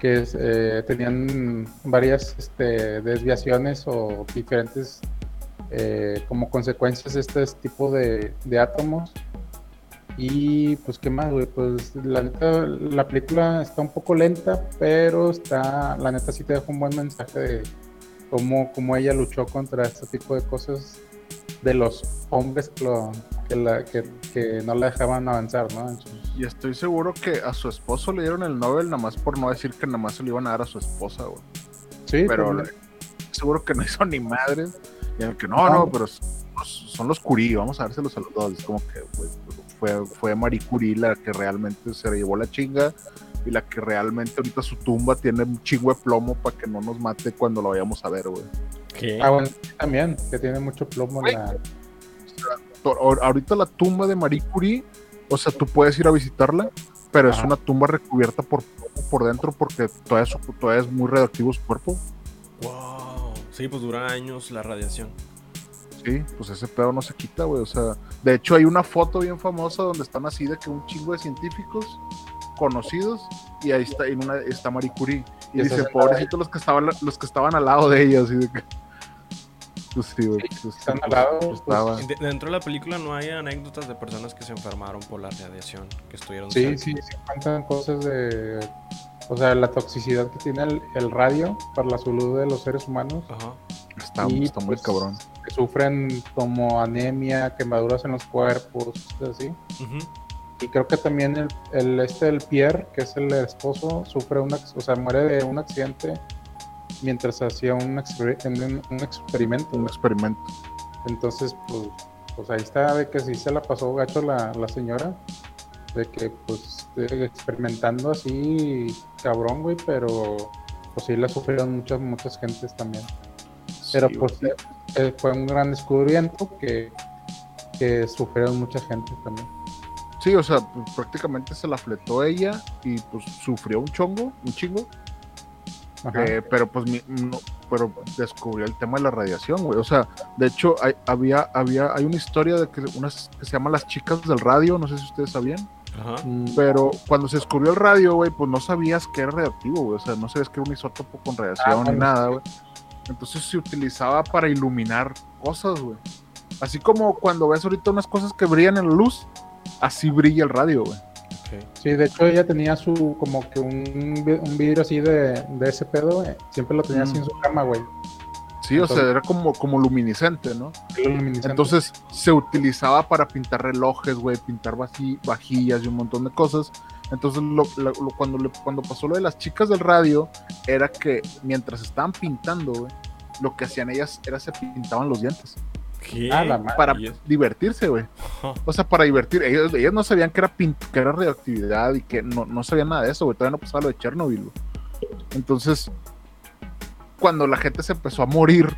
que eh, tenían varias este, desviaciones o diferentes eh, como consecuencias este tipo de, de átomos. Y pues qué más, güey, pues la neta, la película está un poco lenta, pero está, la neta sí te deja un buen mensaje de cómo, cómo ella luchó contra este tipo de cosas de los hombres que, lo- que, la- que- que no la dejaban avanzar, ¿no? En sus- Y estoy seguro que a su esposo le dieron el Nobel nada más por no decir que nada más se lo iban a dar a su esposa, güey. Sí, Pero pues, seguro que no hizo ni madre. Y el que no, No. pero son los, Curie, vamos a dárselos a los dos. Es como que fue, fue Marie Curie la que realmente se llevó la chinga y la que realmente ahorita su tumba tiene un chingo de plomo para que no nos mate cuando lo vayamos a ver, güey. ¿Qué? Ah, bueno, también, que tiene mucho plomo en la... Ahorita la tumba de Marie Curie, o sea, tú puedes ir a visitarla, pero es una tumba recubierta por plomo por dentro porque todavía, su- todavía es muy radioactivo su cuerpo. Wow. Sí, pues dura años la radiación. Sí, pues ese pedo no se quita, güey. O sea, de hecho hay una foto bien famosa donde están así de que un chingo de científicos conocidos y ahí está, en una está Marie Curie. Y Y dice, pobrecitos los que estaban los que estaban al lado de ella, así de que. Pues sí, güey. pues, están pues, al lado, pues, pues. De- dentro de la película no hay anécdotas de personas que se enfermaron por la radiación, que estuvieron Sí, cerca. sí, sí cuentan cosas de... O sea, la toxicidad que tiene el, el radio para la salud de los seres humanos. Ajá. Está, y, está muy pues, cabrón. Que sufren como anemia, quemaduras en los cuerpos, cosas así. Y creo que también el, el este, el Pierre, que es el esposo, sufre un, ac- o sea, muere de un accidente mientras hacía un, exper- un, un experimento. Un experimento. Entonces, pues, pues ahí está de que sí se la pasó gacho la, la señora. De que, pues, experimentando así, cabrón, güey, pero pues sí la sufrieron muchas, muchas gentes también. Pero pues güey. eh, fue un gran descubrimiento que, que sufrieron mucha gente también. Sí, o sea, pues, prácticamente se la fletó ella y pues sufrió un chongo, un chingo. Eh, pero pues mi- no, pero descubrió el tema de la radiación, güey. O sea, de hecho hay, había, había, hay una historia de que unas que se llama las chicas del radio, no sé si ustedes sabían, Ajá. Mm, pero cuando se descubrió el radio, güey, pues no sabías que era radioactivo, güey. O sea, no sabías que era un isótopo con radiación Ah, ni bueno, nada, güey. Entonces se utilizaba para iluminar cosas, güey. Así como cuando ves ahorita unas cosas que brillan en la luz, así brilla el radio, güey. Sí, de hecho ella tenía su, como que un, vi- un vidrio así de, de ese pedo, güey. Siempre lo tenía así Mm. en su cama, güey. Sí, o sea, era como, como luminiscente, ¿no? Luminiscente. Entonces se utilizaba para pintar relojes, güey, pintar vaji- vajillas y un montón de cosas. Entonces lo- lo- lo- cuando, le- cuando pasó lo de las chicas del radio, era que mientras estaban pintando, güey, lo que hacían ellas era se pintaban los dientes ¿Qué? Ah, para divertirse, güey. O sea, para divertir. Ellos, ellos no sabían que era, pin- que era radioactividad y que no, no sabían nada de eso, güey. Todavía no pasaba lo de Chernobyl, güey. Entonces, cuando la gente se empezó a morir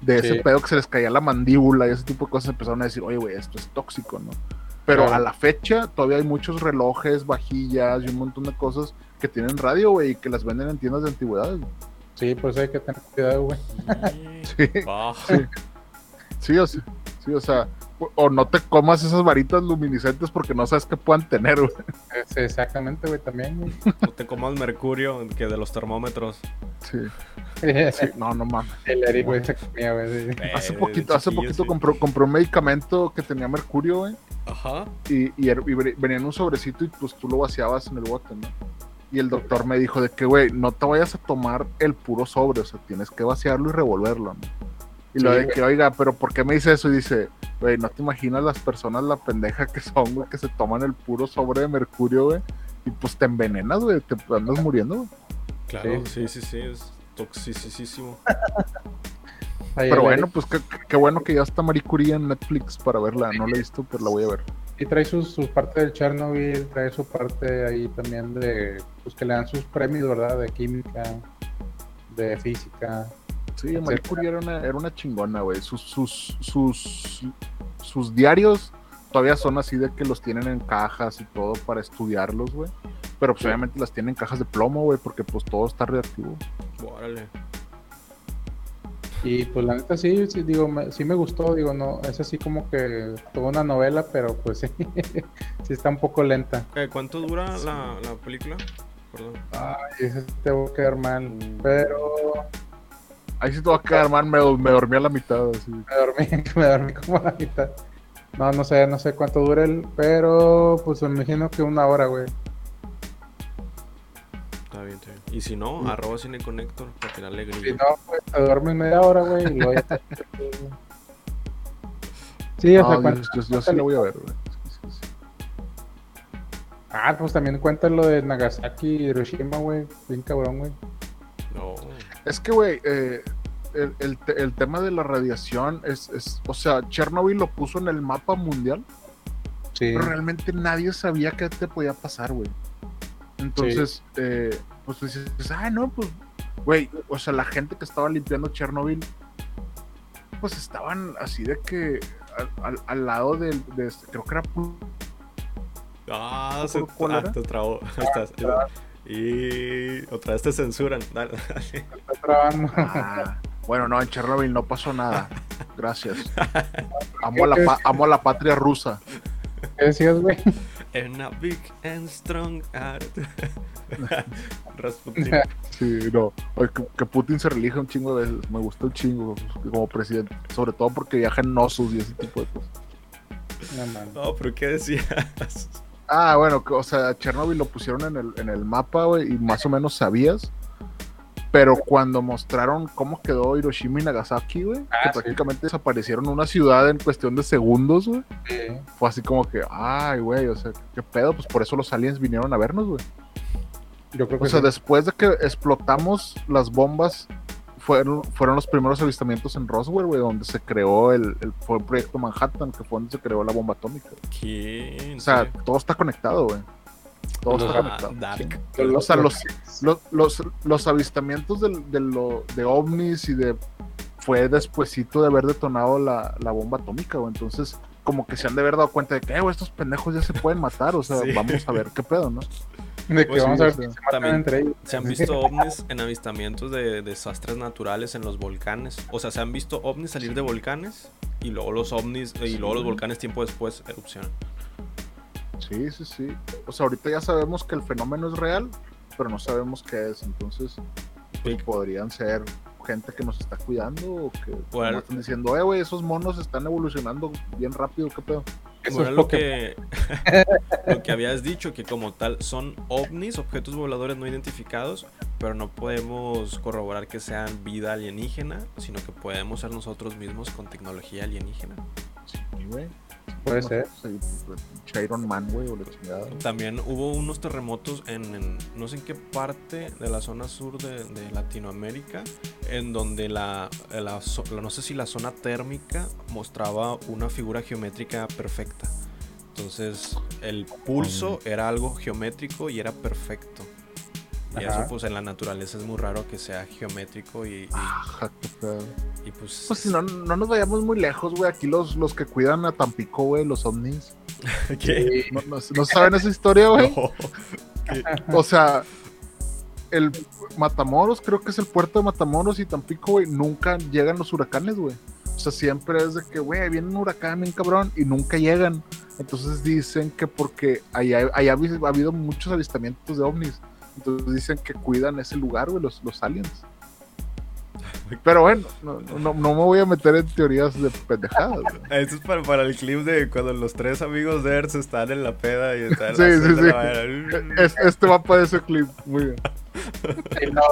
de ese Sí. pedo que se les caía la mandíbula y ese tipo de cosas, empezaron a decir, oye, güey, esto es tóxico, ¿no? Pero Claro. a la fecha todavía hay muchos relojes, vajillas y un montón de cosas que tienen radio, güey, y que las venden en tiendas de antigüedades. güey. Sí, por eso hay que tener cuidado, güey. Sí, Ah, sí, o sea, sí, o sea, o- no te comas esas varitas luminiscentes porque no sabes qué puedan tener, güey. Es- exactamente, güey, también, güey. no te comas mercurio que de los termómetros. Sí, sí, no, no mames. El Eric, güey, se comía, güey. sí. Hace Eh, poquito, hace poquito sí. compró, compró un medicamento que tenía mercurio, güey, Ajá. y, y, er- y ve- venía en un sobrecito y pues tú lo vaciabas en el bote, ¿no? Y el doctor me dijo de que, güey, no te vayas a tomar el puro sobre, o sea, tienes que vaciarlo y revolverlo, ¿no? Y lo Sí, de que, oiga, pero ¿por qué me dice eso? Y dice, güey, no te imaginas las personas la pendeja que son, güey, que se toman el puro sobre de mercurio, güey, y pues te envenenas, güey, te andas muriendo, güey. Claro, sí, sí, sí, es toxicísimo. Pero bueno, pues qué, qué bueno que ya está Marie Curie en Netflix para verla. No la he visto, pero la voy a ver. Y trae sus, sus partes del Chernobyl, trae su parte ahí también de, pues que le dan sus premios, ¿verdad? De química, de física. Sí, Marie Curie era una, era una chingona, güey. Sus, sus, sus, sus diarios todavía son así de que los tienen en cajas y todo para estudiarlos, güey. Pero pues obviamente las tienen en cajas de plomo, güey, porque pues todo está reactivo. Órale. Y pues la neta sí, sí, digo, me, sí me gustó, digo, no, es así como que toda una novela, pero pues sí, sí está un poco lenta. Eh, ¿Cuánto dura la, la película? Perdón. Ay, ese te voy a quedar mal, pero Ahí sí te va a quedar mal, me, me dormí a la mitad, así. me dormí, me dormí como a la mitad. No, no sé, no sé cuánto dura el, pero pues me imagino que una hora, güey. Está bien, está bien. Y si no, arroba Cine Connector para tirarle Si grillo. no, pues te duermes media hora, güey, y luego ya te- Sí, o sea, No, cuenta- yo, yo- yo sí la voy a ver, güey. Sí, sí, sí. Ah, pues también cuenta lo de Nagasaki y Hiroshima, güey. Bien cabrón, güey. No. Es que, güey, eh, el, el te- el tema de la radiación es, es, o sea, Chernobyl lo puso en el mapa mundial, Sí. pero realmente nadie sabía qué te podía pasar, güey. Entonces, eh, pues tú dices, ah, no, pues, güey, o sea, la gente que estaba limpiando Chernobyl, pues estaban así de que al, al- al lado del, de, este- creo que era Ah, se, ¿Cuál ah, te trabó. Estás- Y otra vez te censuran. Dale, dale. Ah, bueno, no, en Chernobyl no pasó nada. Gracias. Amo a la, pa- amo a la patria rusa. ¿Qué decías, güey? En a big and strong heart. Rasputin. Sí, no. Que, que Putin se relija un chingo de veces. Me gusta un chingo como presidente. Sobre todo porque viaja en osos y ese tipo de cosas. No, man. No, pero ¿qué decías? Ah, bueno, o sea, Chernobyl lo pusieron en el, en el mapa, güey, y más o menos sabías. Pero cuando mostraron cómo quedó Hiroshima y Nagasaki, güey, Ah, que sí. prácticamente desaparecieron una ciudad en cuestión de segundos, güey, Sí. fue así como que, ay, güey, o sea, qué pedo, pues por eso los aliens vinieron a vernos, güey. Yo creo que O sea, sí. después de que explotamos las bombas, fueron, fueron los primeros avistamientos en Roswell, güey, donde se creó el, el- fue el proyecto Manhattan, que fue donde se creó la bomba atómica. O sea, todo está conectado, güey. Todo está conectado. Dark. O sea, los, los, los, los avistamientos del- de, lo, de ovnis y de... Fue despuesito de haber detonado la, la bomba atómica, güey. Entonces, como que se han de haber dado cuenta de que, eh, güey, estos pendejos ya se pueden matar. O sea, Sí. vamos a ver qué pedo, ¿no? De que Pues sí, vamos a ver si se matan también entre ellos. Se han visto ovnis en avistamientos de desastres naturales en los volcanes. O sea, se han visto ovnis salir de volcanes y luego los ovnis y luego los volcanes tiempo después erupcionan. Sí, sí, sí. O sea, ahorita ya sabemos que el fenómeno es real, pero no sabemos qué es. Entonces, pues, Sí. podrían ser gente que nos está cuidando o que Bueno. nomás están diciendo, eh, güey, esos monos están evolucionando bien rápido, ¿qué pedo? Es lo que, lo que habías dicho, que como tal son ovnis, objetos voladores no identificados, pero no podemos corroborar que sean vida alienígena, sino que podemos ser nosotros mismos con tecnología alienígena. Sí, güey. Puede ser. sé, pinche Iron Man, güey, o la chingada. También hubo unos terremotos en, en no sé en qué parte de la zona sur de, de Latinoamérica, en donde la, la no sé si la zona térmica mostraba una figura geométrica perfecta. Entonces el pulso era algo geométrico y era perfecto. Y Ajá. eso pues en la naturaleza es muy raro que sea geométrico y, y- Ajá, y, pues... Pues si no, no nos vayamos muy lejos, güey. Aquí los, los que cuidan a Tampico, güey, los ovnis. ¿Qué? ¿No, no, no saben esa historia, güey? No. O sea, el Matamoros, creo que es el puerto de Matamoros y Tampico, güey, nunca llegan los huracanes, güey. O sea, siempre es de que, güey, viene un huracán bien cabrón y nunca llegan. Entonces dicen que porque allá, allá ha habido muchos avistamientos de ovnis. Entonces dicen que cuidan ese lugar, güey, los, los aliens. Pero bueno, no, no, no me voy a meter en teorías de pendejadas. güey. Esto es para, para el clip de cuando los tres amigos de Erz están en la peda y están Sí, sí, sí. Es- este va para ese clip. Muy bien. Y, no,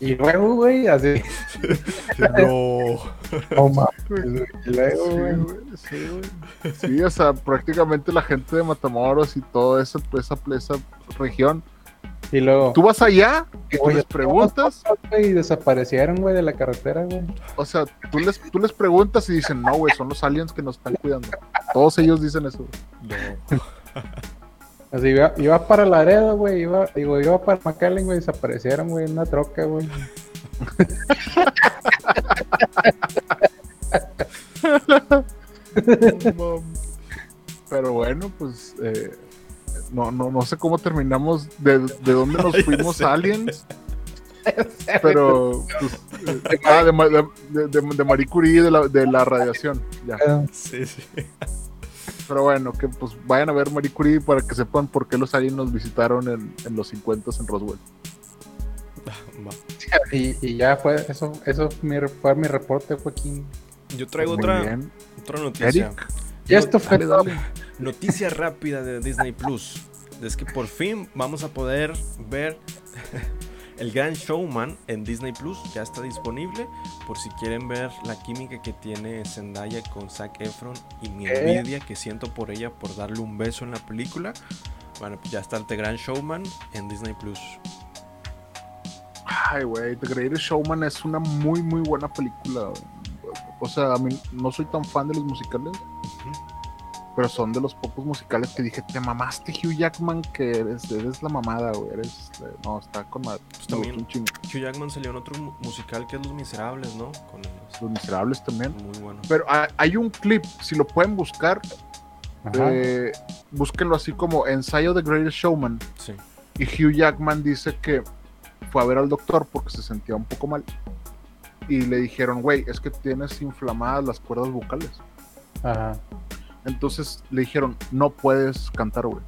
y luego, güey, así. No. No mames. Y luego, güey, sí, güey. Sí, o sea, prácticamente la gente de Matamoros y toda esa, esa, esa región. Y luego. Tú vas allá y tú Oye, les preguntas, y desaparecieron, güey, de la carretera, güey. o sea, tú les, tú les preguntas y dicen, no, güey, son los aliens que nos están cuidando. Todos ellos dicen eso. güey. No. Así iba, iba para Laredo, güey. Iba, digo, iba para McAllen, güey. Desaparecieron, güey, en una troca, güey. Pero bueno, pues eh, no, no, no sé cómo terminamos, de, de dónde nos fuimos aliens. Pero, pues, eh, ah, de, de, de, Marie Curie, de la, de la radiación, ya. Sí, sí. Pero bueno, que pues vayan a ver Marie Curie para que sepan por qué los aliens nos visitaron en, en los 50 en Roswell. Va. Y, y ya fue, eso, eso mi, fue mi reporte, Joaquín. Yo traigo Muy otra, otra noticia. Eric, Y esto fue dale, todo. dale. Noticia rápida de Disney Plus. Es que por fin vamos a poder ver El Gran Showman en Disney Plus. Ya está disponible. Por si quieren ver la química que tiene Zendaya con Zac Efron y mi envidia que siento por ella por darle un beso en la película. Bueno, pues ya está el The Grand Showman en Disney Plus. Ay, güey, The Greatest Showman es una muy, muy buena película. O sea, a mí no soy tan fan de los musicales, pero son de los pocos musicales que dije, te mamaste Hugh Jackman, que eres, eres la mamada, güey. Eres, eh, no, está con madre. Pues también- gustó un chingo. Hugh Jackman salió en otro mu- musical que es Los Miserables, ¿no? Con el- Los Miserables también. muy bueno. Pero hay, hay un clip, si lo pueden buscar, eh, búsquenlo así como ensayo The Greatest Showman. Sí. Y Hugh Jackman dice que fue a ver al doctor porque se sentía un poco mal. Y le dijeron, güey, es que tienes inflamadas las cuerdas vocales. Ajá. Entonces le dijeron, no puedes cantar, güey.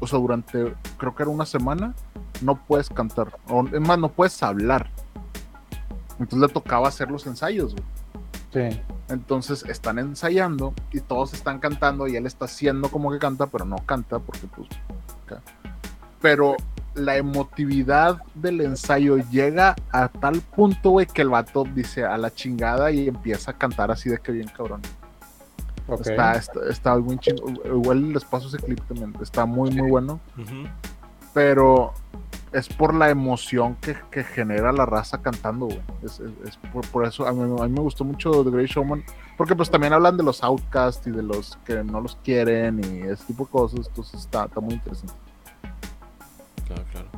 O sea, durante, creo que era una semana, no puedes cantar. O, es más, no puedes hablar. Entonces le tocaba hacer los ensayos, güey. Sí. Entonces están ensayando y todos están cantando y él está haciendo como que canta, pero no canta porque pues... Pero la emotividad del ensayo llega a tal punto, güey, que el vato dice a la chingada y empieza a cantar así de que bien cabrón. Está, está, está muy chingo. Igual les paso ese clip también. Está muy, muy bueno. Ujú. Pero es por la emoción que, que genera la raza cantando, güey. Es, es- es por, por eso a mí, a mí me gustó mucho The Great Showman. Porque pues también hablan de los outcasts y de los que no los quieren y ese tipo de cosas. Entonces está, está muy interesante. Claro, claro.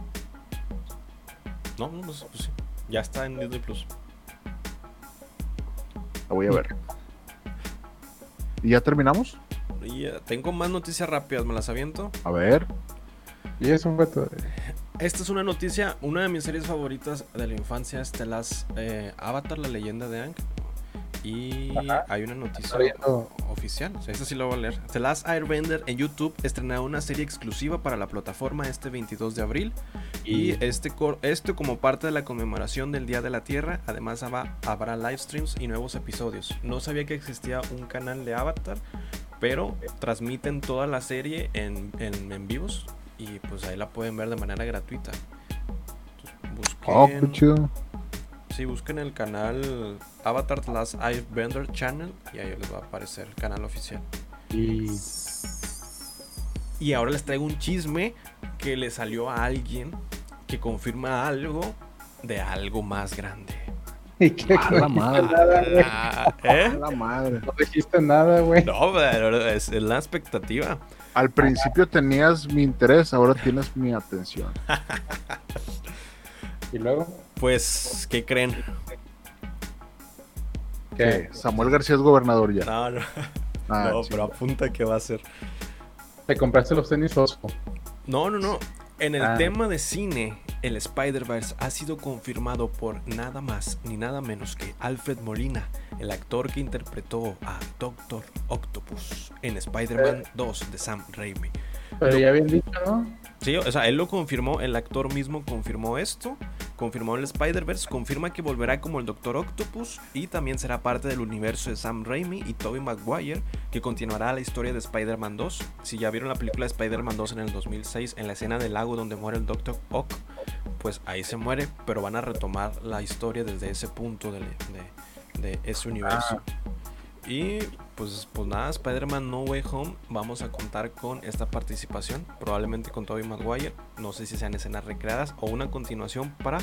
No, no, pues, pues sí. Ya está en Disney Plus. La voy a ver. ¿Y ya terminamos? Y eh, tengo más noticias rápidas, me las aviento. A ver. Y eso fue todo. Esta es una noticia, una de mis series favoritas de la infancia es The Last, eh, Avatar, la leyenda de Aang. Y Ajá. hay una noticia oficial, o sea, esta sí lo voy a leer. The Last Airbender en YouTube estrenará una serie exclusiva para la plataforma este 22 de abril. Y este, cor- esto como parte de la conmemoración del Día de la Tierra, además habrá, habrá live streams y nuevos episodios. No sabía que existía un canal de Avatar, pero transmiten toda la serie en, en, en vivos y pues ahí la pueden ver de manera gratuita. Entonces, Oh, busquen, qué chido. Sí, busquen el canal Avatar The Last Airbender Channel y ahí les va a aparecer el canal oficial. Y Y ahora les traigo un chisme que le salió a alguien que confirma algo de algo más grande. ¿Y qué? La madre. Nada, ¿eh? la madre. No dijiste nada, güey. No, pero es, es la expectativa. Al principio tenías mi interés, ahora tienes mi atención. Y luego, Pues, ¿qué creen? ¿qué? Que Samuel García es gobernador ya. No, no, Ah, no, pero apunta que va a ser. Te compraste los tenis Osco. No, no, no. En el Ah. tema de cine, el Spider-Verse ha sido confirmado por nada más ni nada menos que Alfred Molina, el actor que interpretó a Doctor Octopus en Spider-Man 2 de Sam Raimi. Pero ya habían dicho, ¿no? Sí, o sea, él lo confirmó, el actor mismo confirmó esto, confirmó el Spider-Verse, confirma que volverá como el Doctor Octopus y también será parte del universo de Sam Raimi y Tobey Maguire, que continuará la historia de Spider-Man 2. Si ya vieron la película de Spider-Man 2 en el 2006, en la escena del lago donde muere el Doctor Ock, pues ahí se muere, pero van a retomar la historia desde ese punto de, ese universo. Y pues, pues nada, Spider-Man No Way Home, vamos a contar con esta participación, probablemente con Tobey Maguire, no sé si sean escenas recreadas o una continuación para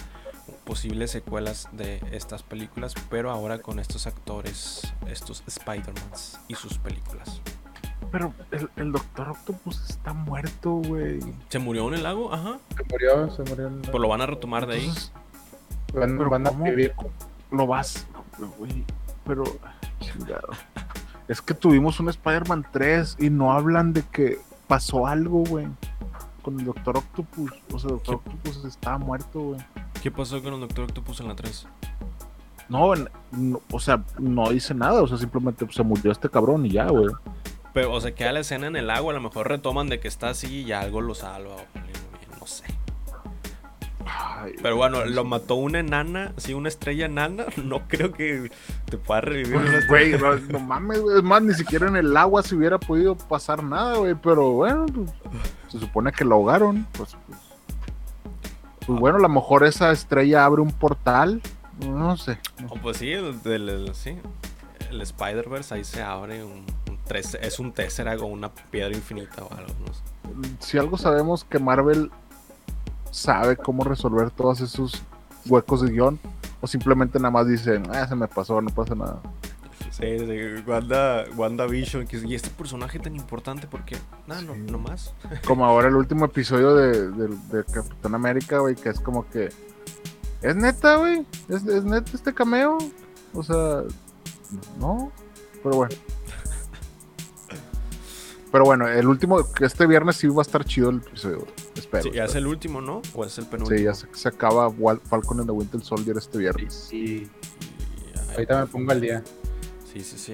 posibles secuelas de estas películas, pero ahora con estos actores, estos Spider-Mans y sus películas. Pero el, el Doctor Octopus está muerto, güey. ¿Se murió en el lago? Ajá. Se murió, se murió. el- Pues lo van a retomar de ahí. Entonces, Van, pero van a vivir. lo vas, güey. Pero, chingado. Es que tuvimos un Spider-Man 3 y no hablan de que pasó algo, güey. Con el Doctor Octopus. O sea, Doctor Octopus estaba muerto, güey. ¿Qué pasó con el Doctor Octopus en la 3? No, o sea, no dice nada. O sea, simplemente se murió este cabrón y ya, güey. Pero, o sea, queda la escena en el lago, a lo mejor retoman de que está así y algo lo salva, o no sé. Ay, Pero bueno, lo mató una enana, sí, una estrella enana. No creo que te pueda revivir Pues, Güey, no, no mames, güey. Es más, ni siquiera en el agua se hubiera podido pasar nada, güey. Pero bueno, pues, se supone que lo ahogaron. Pues, pues, pues bueno, a lo mejor esa estrella abre un portal. No sé. Oh, pues sí, el, el- el- sí. El Spider-Verse ahí se abre un, un tres- es un Tesseract o una piedra infinita o algo, no sé. Si algo sabemos que Marvel sabe cómo resolver todos esos huecos de guion. O simplemente nada más dicen, ah, se me pasó, no pasa nada. Sí, sí, Wanda, WandaVision, que, y este personaje tan importante, porque nada, no, más. Como ahora el último episodio de, de, de Capitán América, güey, que es como que. ¿Es neta, güey? ¿Es, ¿Es neta este cameo? O sea, no. Pero bueno. Pero bueno, el último, que este viernes sí va a estar chido el episodio. Espero. Sí, ya es el último, ¿no? ¿O es el penúltimo? Sí, ya se, se acaba Falcon and the Winter Soldier este viernes. Y Y- ahorita me pongo al día. Sí, sí, sí.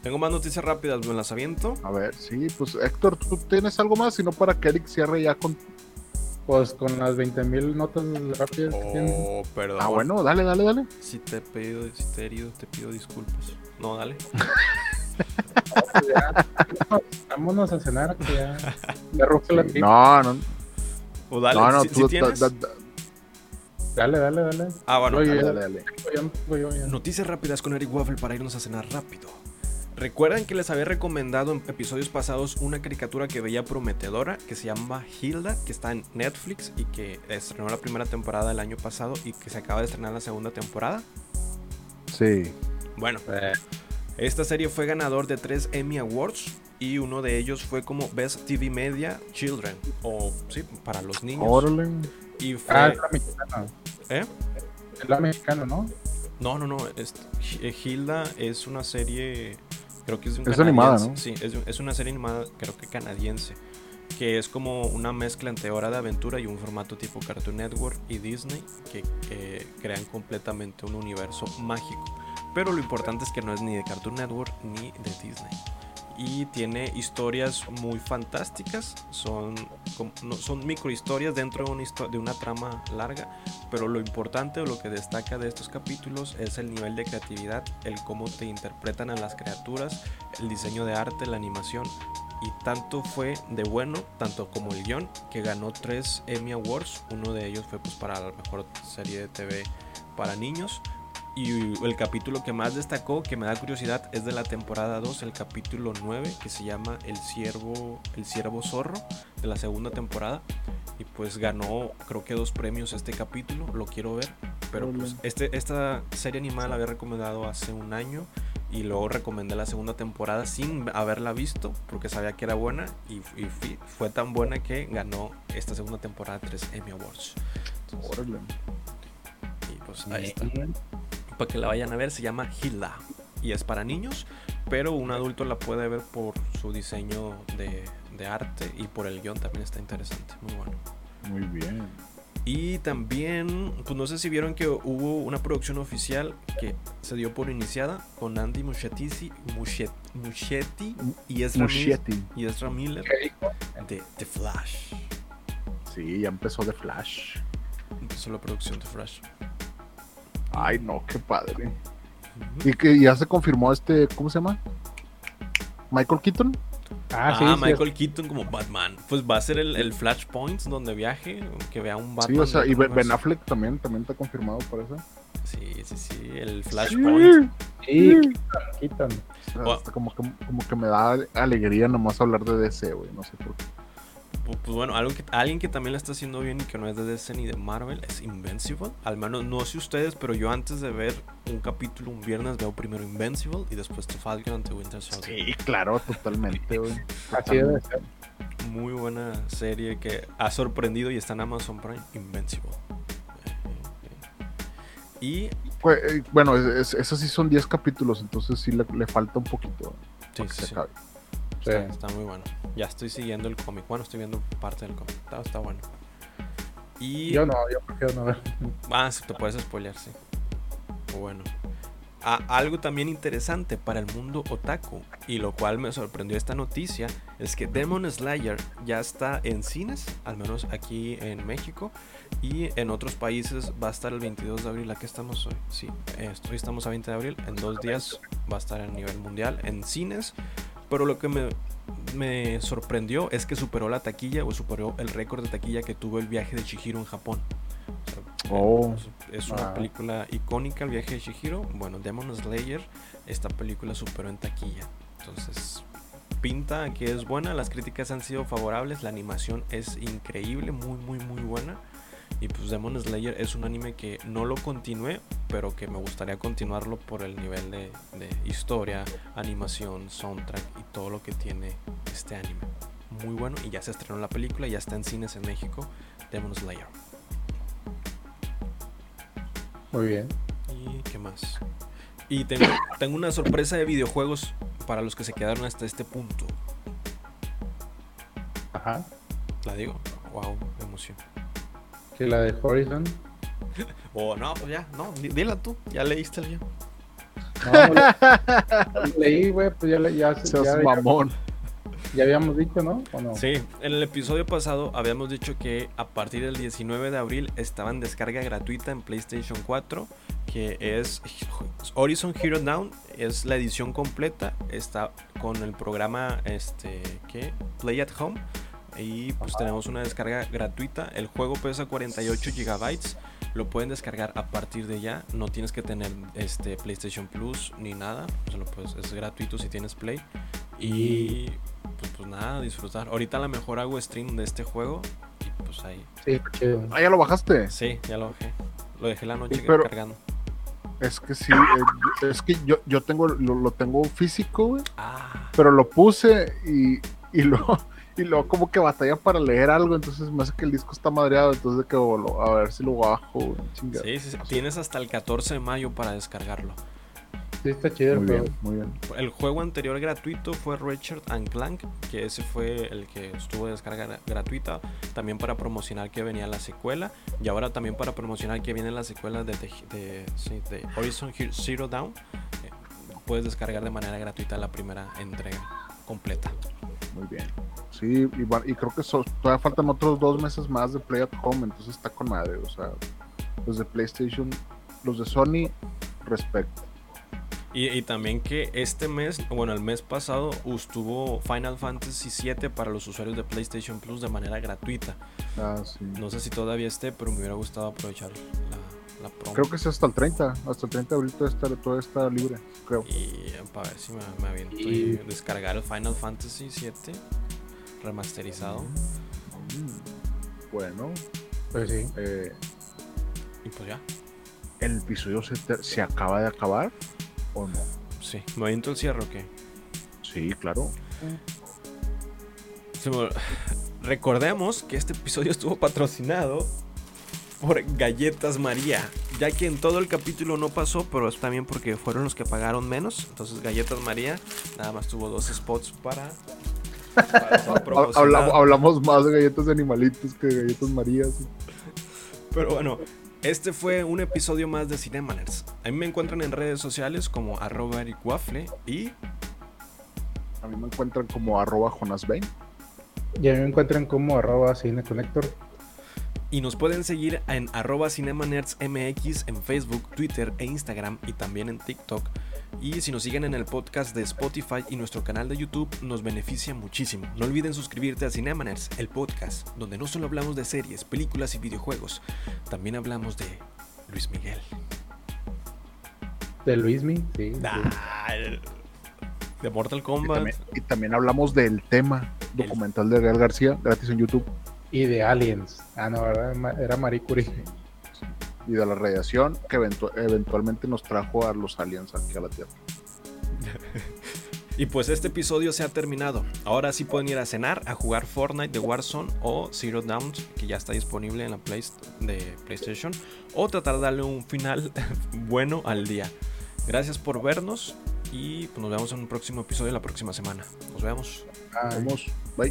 Tengo más noticias rápidas, me las aviento. A ver, sí, pues Héctor, ¿tú tienes algo más? Si no, para que Eric cierre ya con. Pues con las 20.000 notas rápidas que tiene. Oh, perdón. Ah, bueno, dale, dale, dale. Si te he pedido, si te he herido, te pido disculpas. No, dale. Pues vámonos a cenar, que ya. Ya ruge la. No, no, O dale, no, no, si, tú, si da- tienes. da- da- Dale, dale, dale. Ah, bueno. Oye, dale, dale, dale. Me. Noticias rápidas con Eric Waffle para irnos a cenar rápido. Recuerdan que les había recomendado en episodios pasados una caricatura que veía prometedora que se llama Hilda, que está en Netflix y que estrenó la primera temporada el año pasado y que se acaba de estrenar la segunda temporada. Sí. Bueno, Eh, esta serie fue ganador de tres Emmy Awards y uno de ellos fue como Best TV Media Children o sí, para los niños. Órale. Y fue ah, es la mexicana. ¿eh? Es la mexicana, ¿no? No, no, no. este, H- Hilda es una serie. Creo que es un Es animada, ¿no? Sí, es, es una serie animada, creo que canadiense. Que es como una mezcla entre Hora de Aventura y un formato tipo Cartoon Network y Disney. Que, que crean completamente un universo mágico. Pero lo importante es que no es ni de Cartoon Network ni de Disney. Y tiene historias muy fantásticas. Son, son microhistorias dentro de una, histo- de una trama larga pero lo importante o lo que destaca de estos capítulos es el nivel de creatividad, el cómo te interpretan a las criaturas, el diseño de arte, la animación. Y tanto fue de bueno, tanto como el guion, que ganó tres Emmy Awards. Uno de ellos fue pues para la mejor serie de TV para niños. Y el capítulo que más destacó, que me da curiosidad, es de la temporada 2, el capítulo 9, que se llama El Ciervo, el Ciervo Zorro, de la segunda temporada. Y pues ganó, creo que dos premios este capítulo, lo quiero ver. Pero pues este, esta serie animada la había recomendado hace un año y luego recomendé la segunda temporada sin haberla visto porque sabía que era buena y, fue tan buena que ganó esta segunda temporada tres Emmy Awards. y pues ahí está para que la vayan a ver, se llama Hilda y es para niños, pero un adulto la puede ver por su diseño de, arte y por el guion también está interesante, muy bueno. Muy bien. Y también, pues no sé si vieron que hubo una producción oficial que se dio por iniciada con Andy Muschietti, Muschietti, y Ezra Miller, y Ezra Miller de The Flash. Sí, ya empezó The Flash. Empezó la producción de Flash. Ay, no, qué padre. Y que ya se confirmó este, ¿cómo se llama? Michael Keaton. Ah, sí, ah, Michael Keaton como Batman. Pues va a ser el, el Flashpoint donde viaje, que vea un Batman. Sí, o sea, y Ben Affleck también, también está confirmado por eso. Sí, sí, sí, el Flashpoint. Sí, Keaton. como, que, como que me da alegría nomás hablar de DC, güey, no sé por qué pues bueno, algo que, alguien que también lo está haciendo bien y que no es de DC ni de Marvel es Invincible. Al menos no sé ustedes, pero yo antes de ver un capítulo un viernes veo primero Invincible y después The Falcon ante Winter Soldier. Sí, claro, totalmente, Así debe ser. Muy buena serie que ha sorprendido y está en Amazon Prime, Invincible. Y pues, eh, bueno, esos sí son 10 capítulos, entonces sí le, falta un poquito. Sí, sí. Está, muy bueno. Ya estoy siguiendo el cómic. Bueno, estoy viendo parte del cómic. Está, bueno. Y... Yo no, yo prefiero no ver. Ah, te puedes spoilear, sí. Bueno. algo también interesante para el mundo otaku, y lo cual me sorprendió esta noticia, es que Demon Slayer ya está en cines, al menos aquí en México, y en otros países va a estar el 22 de abril. ¿A estamos hoy? Sí, hoy estamos a 20 de abril. En dos días va a estar a nivel mundial en cines. Pero lo que me, sorprendió es que superó la taquilla o superó el récord de taquilla que tuvo el viaje de Chihiro en Japón. oh, es una película icónica el viaje de Chihiro. Bueno, Demon Slayer, esta película superó en taquilla. Entonces, pinta que es buena, las críticas han sido favorables, la animación es increíble, muy, muy, muy buena. Y pues Demon Slayer es un anime que no lo continué, pero que me gustaría continuarlo por el nivel de, historia, animación, soundtrack y todo lo que tiene este anime. Muy bueno y ya se estrenó la película, ya está en cines en México, Demon Slayer. Muy bien. ¿Y qué más? Y tengo, tengo una sorpresa de videojuegos para los que se quedaron hasta este punto. Ajá. La digo. Wow, emoción que la de Horizon. oh, no, pues ya, no, dila tú, ya leíste el guion. No, leí, güey, pues ya, ya, ya, ya, mamón. Ya habíamos dicho, ¿no? Sí, en el episodio pasado habíamos dicho que a partir del 19 de abril estaba en descarga gratuita en PlayStation 4, que es Horizon Hero Down, es la edición completa, está con el programa este, ¿qué? Play at Home y pues tenemos una descarga gratuita. El juego pesa 48 GB. Lo pueden descargar a partir de ya. No tienes que tener este PlayStation Plus ni nada. Pues, es gratuito si tienes Play. Y pues, pues, nada, disfrutar. Ahorita a lo mejor hago stream de este juego. Y pues ahí. Sí, Ah, ya lo bajaste. Sí, ya lo bajé. Lo dejé la noche cargando. Es que sí, eh, es que yo, yo tengo, lo, tengo físico, ah. Pero lo puse y, y lo y luego como que batalla para leer algo, entonces me hace que el disco está madreado, entonces de que a ver si lo bajo. Sí, sí, sí, tienes hasta el 14 de mayo para descargarlo. Sí, está chido. Muy bien, muy bien. El juego anterior gratuito fue Richard and Clank, que ese fue el que estuvo de descarga gratuita, también para promocionar que venía la secuela, y ahora también para promocionar que viene la secuela de, de, de Horizon Zero Dawn. Eh, puedes descargar de manera gratuita la primera entrega completa. Muy bien. Sí, y, creo que todavía faltan otros dos meses más de Play at Home, entonces está con madre. O sea, los de PlayStation, los de Sony, respecto. Y, también que este mes, bueno, el mes pasado estuvo Final Fantasy VII para los usuarios de PlayStation Plus de manera gratuita. Ah, sí. No sé si todavía esté, pero me hubiera gustado aprovechar la, la promo. Creo que es hasta el 30. Hasta el 30 de abril todo está, todo está libre, creo. Y para ver si me, me aviento y... Y- descargar el Final Fantasy 7 remasterizado. Mm, Bueno, Pues sí. eh, Y pues ya. ¿el episodio se, te- se acaba de acabar o no? Sí. ¿Me aviento el cierre o qué? Sí, claro. Se me- Recordemos que este episodio estuvo patrocinado por Galletas María, ya que en todo el capítulo no pasó, pero es también porque fueron los que pagaron menos. Entonces Galletas María nada más tuvo dos spots para... Hablamos, hablamos más de galletas de animalitos que de galletas marías. Pero bueno, este fue un episodio más de Cinemaners. A mí me encuentran en redes sociales como arroba Eric Waffle y A mí me encuentran como arroba Jonas Bain. Y a mí me encuentran como arroba cineconector. Y nos pueden seguir en arroba cinemanerdsmx en Facebook, Twitter e Instagram y también en TikTok. Y si nos siguen en el podcast de Spotify y nuestro canal de YouTube, nos beneficia muchísimo. No olviden suscribirte a Cinemaners, el podcast, donde no solo hablamos de series, películas y videojuegos, también hablamos de Luis Miguel. De Luismi, sí. sí. Ah, de Mortal Y Kombat. también, y también hablamos del tema El- documental de Real García, gratis en YouTube, Y de Aliens. Ah, no, ¿verdad? Era Marie Curie. y de la radiación que eventu- eventualmente nos trajo a los aliens aquí a la Tierra. Y pues este episodio se ha terminado. Ahora sí pueden ir a cenar, a jugar Fortnite de Warzone o Zero Dawn, que ya está disponible en la Play de PlayStation, o tratar de darle un final bueno al día. Gracias por vernos y pues, nos vemos en un próximo episodio la próxima semana. Nos vemos. Ah, Vamos, bye.